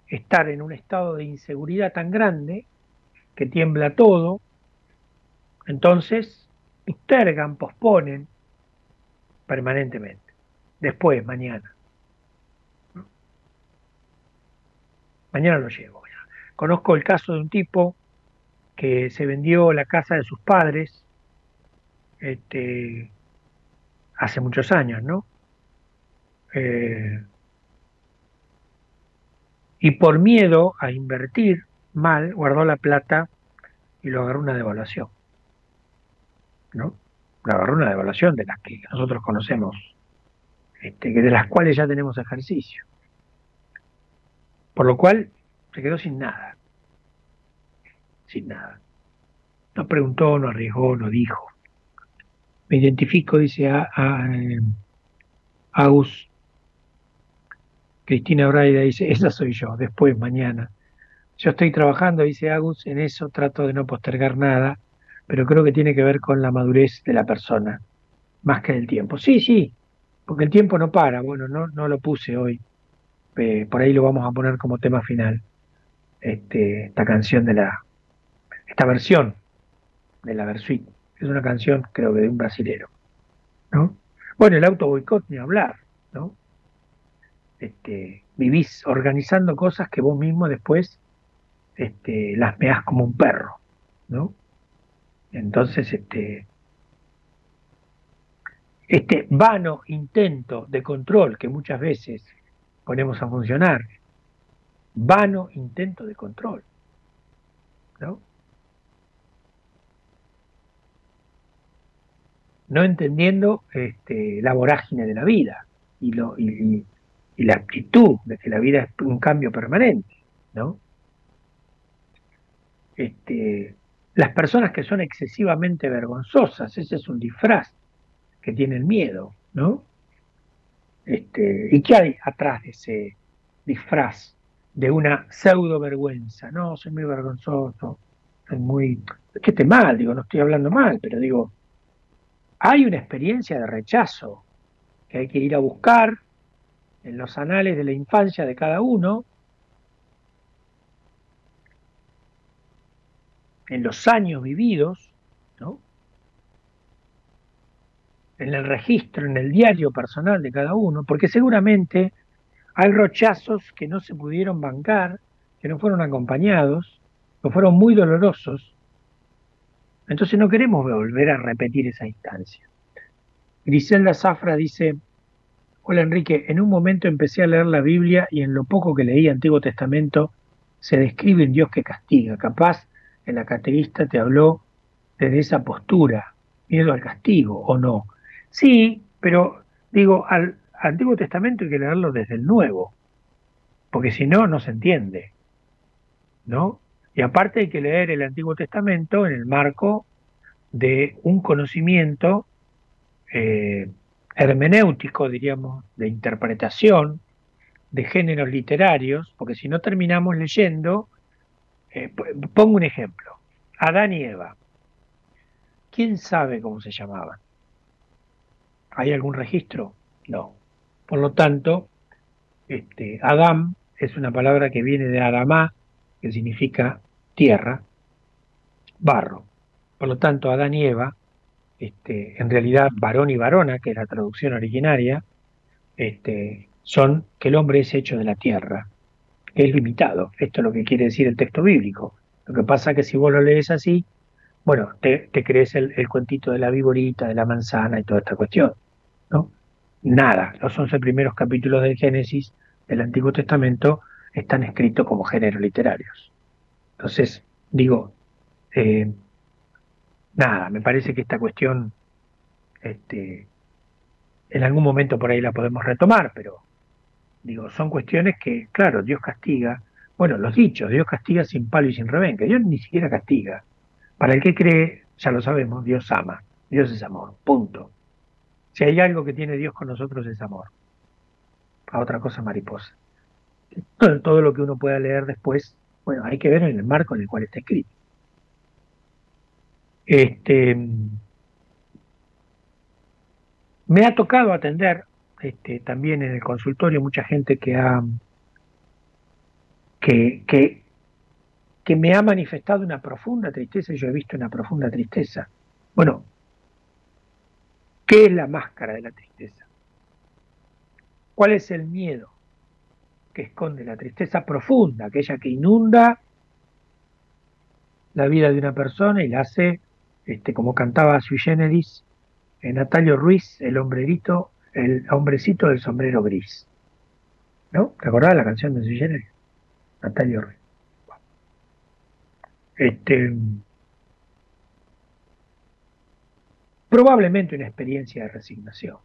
estar en un estado de inseguridad tan grande que tiembla todo, entonces postergan, posponen permanentemente. Después, mañana. Mañana lo llevo. Conozco el caso de un tipo que se vendió la casa de sus padres este, hace muchos años, ¿no? Eh, y por miedo a invertir mal, guardó la plata y lo agarró una devaluación, ¿no? Lo agarró una devaluación de las que nosotros conocemos, este, de las cuales ya tenemos ejercicio. Por lo cual se quedó sin nada, sin nada. No preguntó, no arriesgó, no dijo. Me identifico, dice a, a, eh, Agus. Cristina Braida dice, esa soy yo, después, mañana. Yo estoy trabajando, dice Agus, en eso trato de no postergar nada, pero creo que tiene que ver con la madurez de la persona, más que del tiempo. Sí, sí, porque el tiempo no para, bueno, no, no lo puse hoy, eh, por ahí lo vamos a poner como tema final, este, esta canción de la, esta versión de la Versuit, es una canción creo que de un brasilero, ¿no? Bueno, el auto boicot ni hablar, ¿no? Este, vivís organizando cosas que vos mismo después este, las meás como un perro, ¿no? Entonces, este, este vano intento de control que muchas veces ponemos a funcionar, vano intento de control, ¿no? No entendiendo este, la vorágine de la vida y, lo, y- la actitud de que la vida es un cambio permanente, ¿no? este, las personas que son excesivamente vergonzosas, ese es un disfraz que tiene el miedo, ¿no? Este, ¿Y qué hay atrás de ese disfraz de una pseudo vergüenza? No, soy muy vergonzoso, soy muy... Es que mal, digo, no estoy hablando mal, pero digo, hay una experiencia de rechazo que hay que ir a buscar en los anales de la infancia de cada uno, en los años vividos, ¿no? en el registro, en el diario personal de cada uno, porque seguramente hay rechazos que no se pudieron bancar, que no fueron acompañados, que fueron muy dolorosos. Entonces no queremos volver a repetir esa instancia. Griselda Zafra dice, hola Enrique, en un momento empecé a leer la Biblia y en lo poco que leí Antiguo Testamento se describe un Dios que castiga. Capaz en la catequista te habló desde esa postura, miedo al castigo o no. Sí, pero digo, al Antiguo Testamento hay que leerlo desde el Nuevo, porque si no, no se entiende. ¿No? Y aparte hay que leer el Antiguo Testamento en el marco de un conocimiento eh, hermenéutico, diríamos, de interpretación de géneros literarios, porque si no terminamos leyendo, eh, pongo un ejemplo, Adán y Eva. ¿Quién sabe cómo se llamaban? ¿Hay algún registro? No. Por lo tanto, este, Adán es una palabra que viene de Adamá, que significa tierra, barro. Por lo tanto, Adán y Eva, este, en realidad varón y varona, que es la traducción originaria, este, son que el hombre es hecho de la tierra, que es limitado. Esto es lo que quiere decir el texto bíblico. Lo que pasa es que si vos lo lees así, bueno, te, crees el, el cuentito de la viborita, de la manzana y toda esta cuestión. ¿no? Nada, los 11 primeros capítulos del Génesis del Antiguo Testamento están escritos como géneros literarios. Entonces, digo, eh, nada, me parece que esta cuestión, este, en algún momento por ahí la podemos retomar, pero digo, son cuestiones que, claro, Dios castiga, bueno, los dichos, Dios castiga sin palo y sin rebenque, Dios ni siquiera castiga. Para el que cree, ya lo sabemos, Dios ama, Dios es amor, punto. Si hay algo que tiene Dios con nosotros es amor. A otra cosa mariposa. Todo lo que uno pueda leer después, bueno, hay que ver en el marco en el cual está escrito. Este, me ha tocado atender este, también en el consultorio mucha gente que ha que, que, que me ha manifestado una profunda tristeza y yo he visto una profunda tristeza. Bueno, ¿qué es la máscara de la tristeza? ¿Cuál es el miedo que esconde la tristeza profunda, aquella que inunda la vida de una persona y la hace, este, como cantaba Sui Generis, en Natalio Ruiz, el hombrerito, el hombrecito del sombrero gris. ¿No? ¿Te acordás la canción de Sui Generis? Natalio Ruiz. Este, probablemente una experiencia de resignación.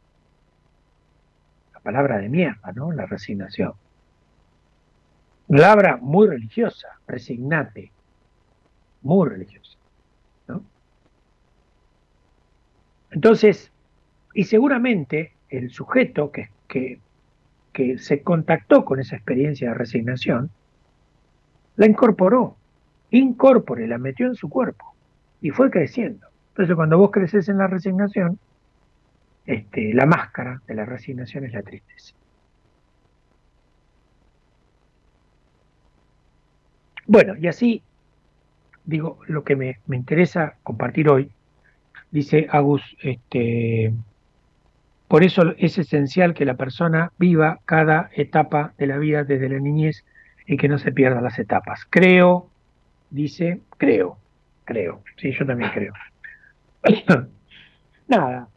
La palabra de mierda, ¿no? La resignación. Palabra muy religiosa, resignate, muy religiosa. ¿no? Entonces, y seguramente el sujeto que, que, se contactó con esa experiencia de resignación, la incorporó, incorpore, la metió en su cuerpo y fue creciendo. Entonces, cuando vos creces en la resignación, este, la máscara de la resignación es la tristeza. Bueno, y así, digo, lo que me, me interesa compartir hoy, dice Agus, este, por eso es esencial que la persona viva cada etapa de la vida desde la niñez y que no se pierdan las etapas. Creo, dice, creo, creo, sí, yo también creo. Nada.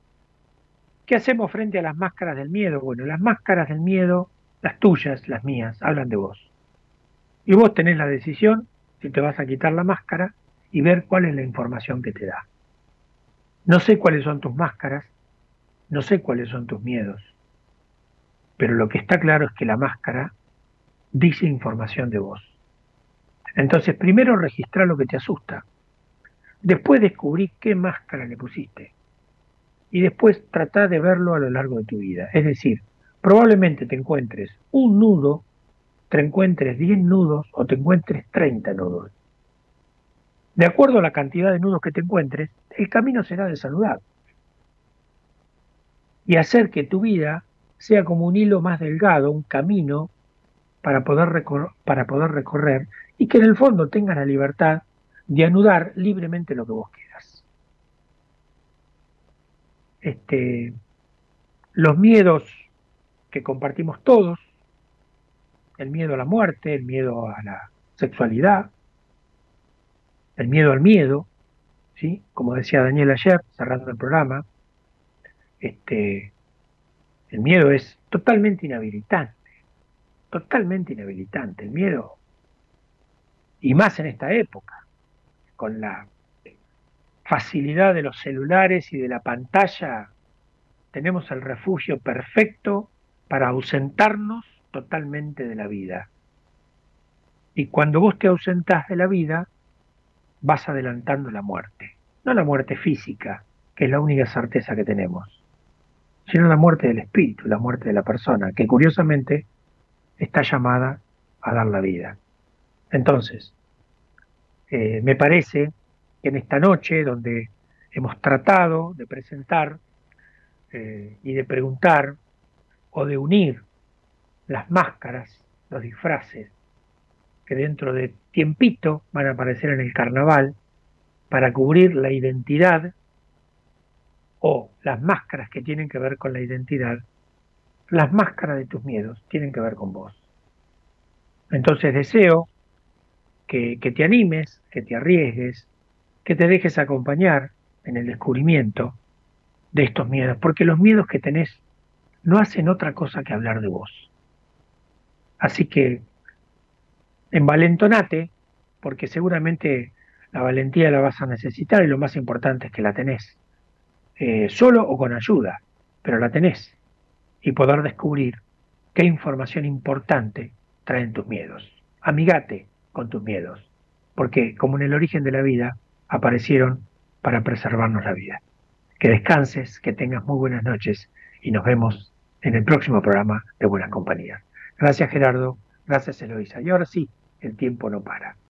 ¿Qué hacemos frente a las máscaras del miedo? Bueno, las máscaras del miedo, las tuyas, las mías, hablan de vos. Y vos tenés la decisión si te vas a quitar la máscara y ver cuál es la información que te da. No sé cuáles son tus máscaras, no sé cuáles son tus miedos, pero lo que está claro es que la máscara dice información de vos. Entonces, primero registrar lo que te asusta. Después descubrí qué máscara le pusiste. Y después tratar de verlo a lo largo de tu vida. Es decir, probablemente te encuentres un nudo, te encuentres 10 nudos o te encuentres 30 nudos. De acuerdo a la cantidad de nudos que te encuentres, el camino será de. Y hacer que tu vida sea como un hilo más delgado, un camino para poder, para poder recorrer y que en el fondo tengas la libertad de anudar libremente lo que vos quieras. Este, los miedos que compartimos todos, el miedo a la muerte, el miedo a la sexualidad, el miedo al miedo, ¿sí? como decía Daniel ayer, cerrando el programa, este, el miedo es totalmente inhabilitante, totalmente inhabilitante. El miedo, y más en esta época, con la facilidad de los celulares y de la pantalla, tenemos el refugio perfecto para ausentarnos totalmente de la vida. Y cuando vos te ausentás de la vida, vas adelantando la muerte. No la muerte física, que es la única certeza que tenemos, sino la muerte del espíritu, la muerte de la persona, que curiosamente está llamada a dar la vida. Entonces, eh, me parece que en esta noche, donde hemos tratado de presentar eh, y de preguntar o de unir las máscaras, los disfraces, que dentro de tiempito van a aparecer en el carnaval para cubrir la identidad o las máscaras que tienen que ver con la identidad, las máscaras de tus miedos tienen que ver con vos. Entonces deseo que, que te animes, que te arriesgues, que te dejes acompañar en el descubrimiento de estos miedos, porque los miedos que tenés no hacen otra cosa que hablar de vos. Así que envalentonate, porque seguramente la valentía la vas a necesitar y lo más importante es que la tenés, eh, solo o con ayuda, pero la tenés, y poder descubrir qué información importante traen tus miedos. Amigate con tus miedos, porque como en el origen de la vida, aparecieron para preservarnos la vida. Que descanses, que tengas muy buenas noches y nos vemos en el próximo programa de Buenas Compañías. Gracias Gerardo, gracias Eloisa. Y ahora sí, el tiempo no para.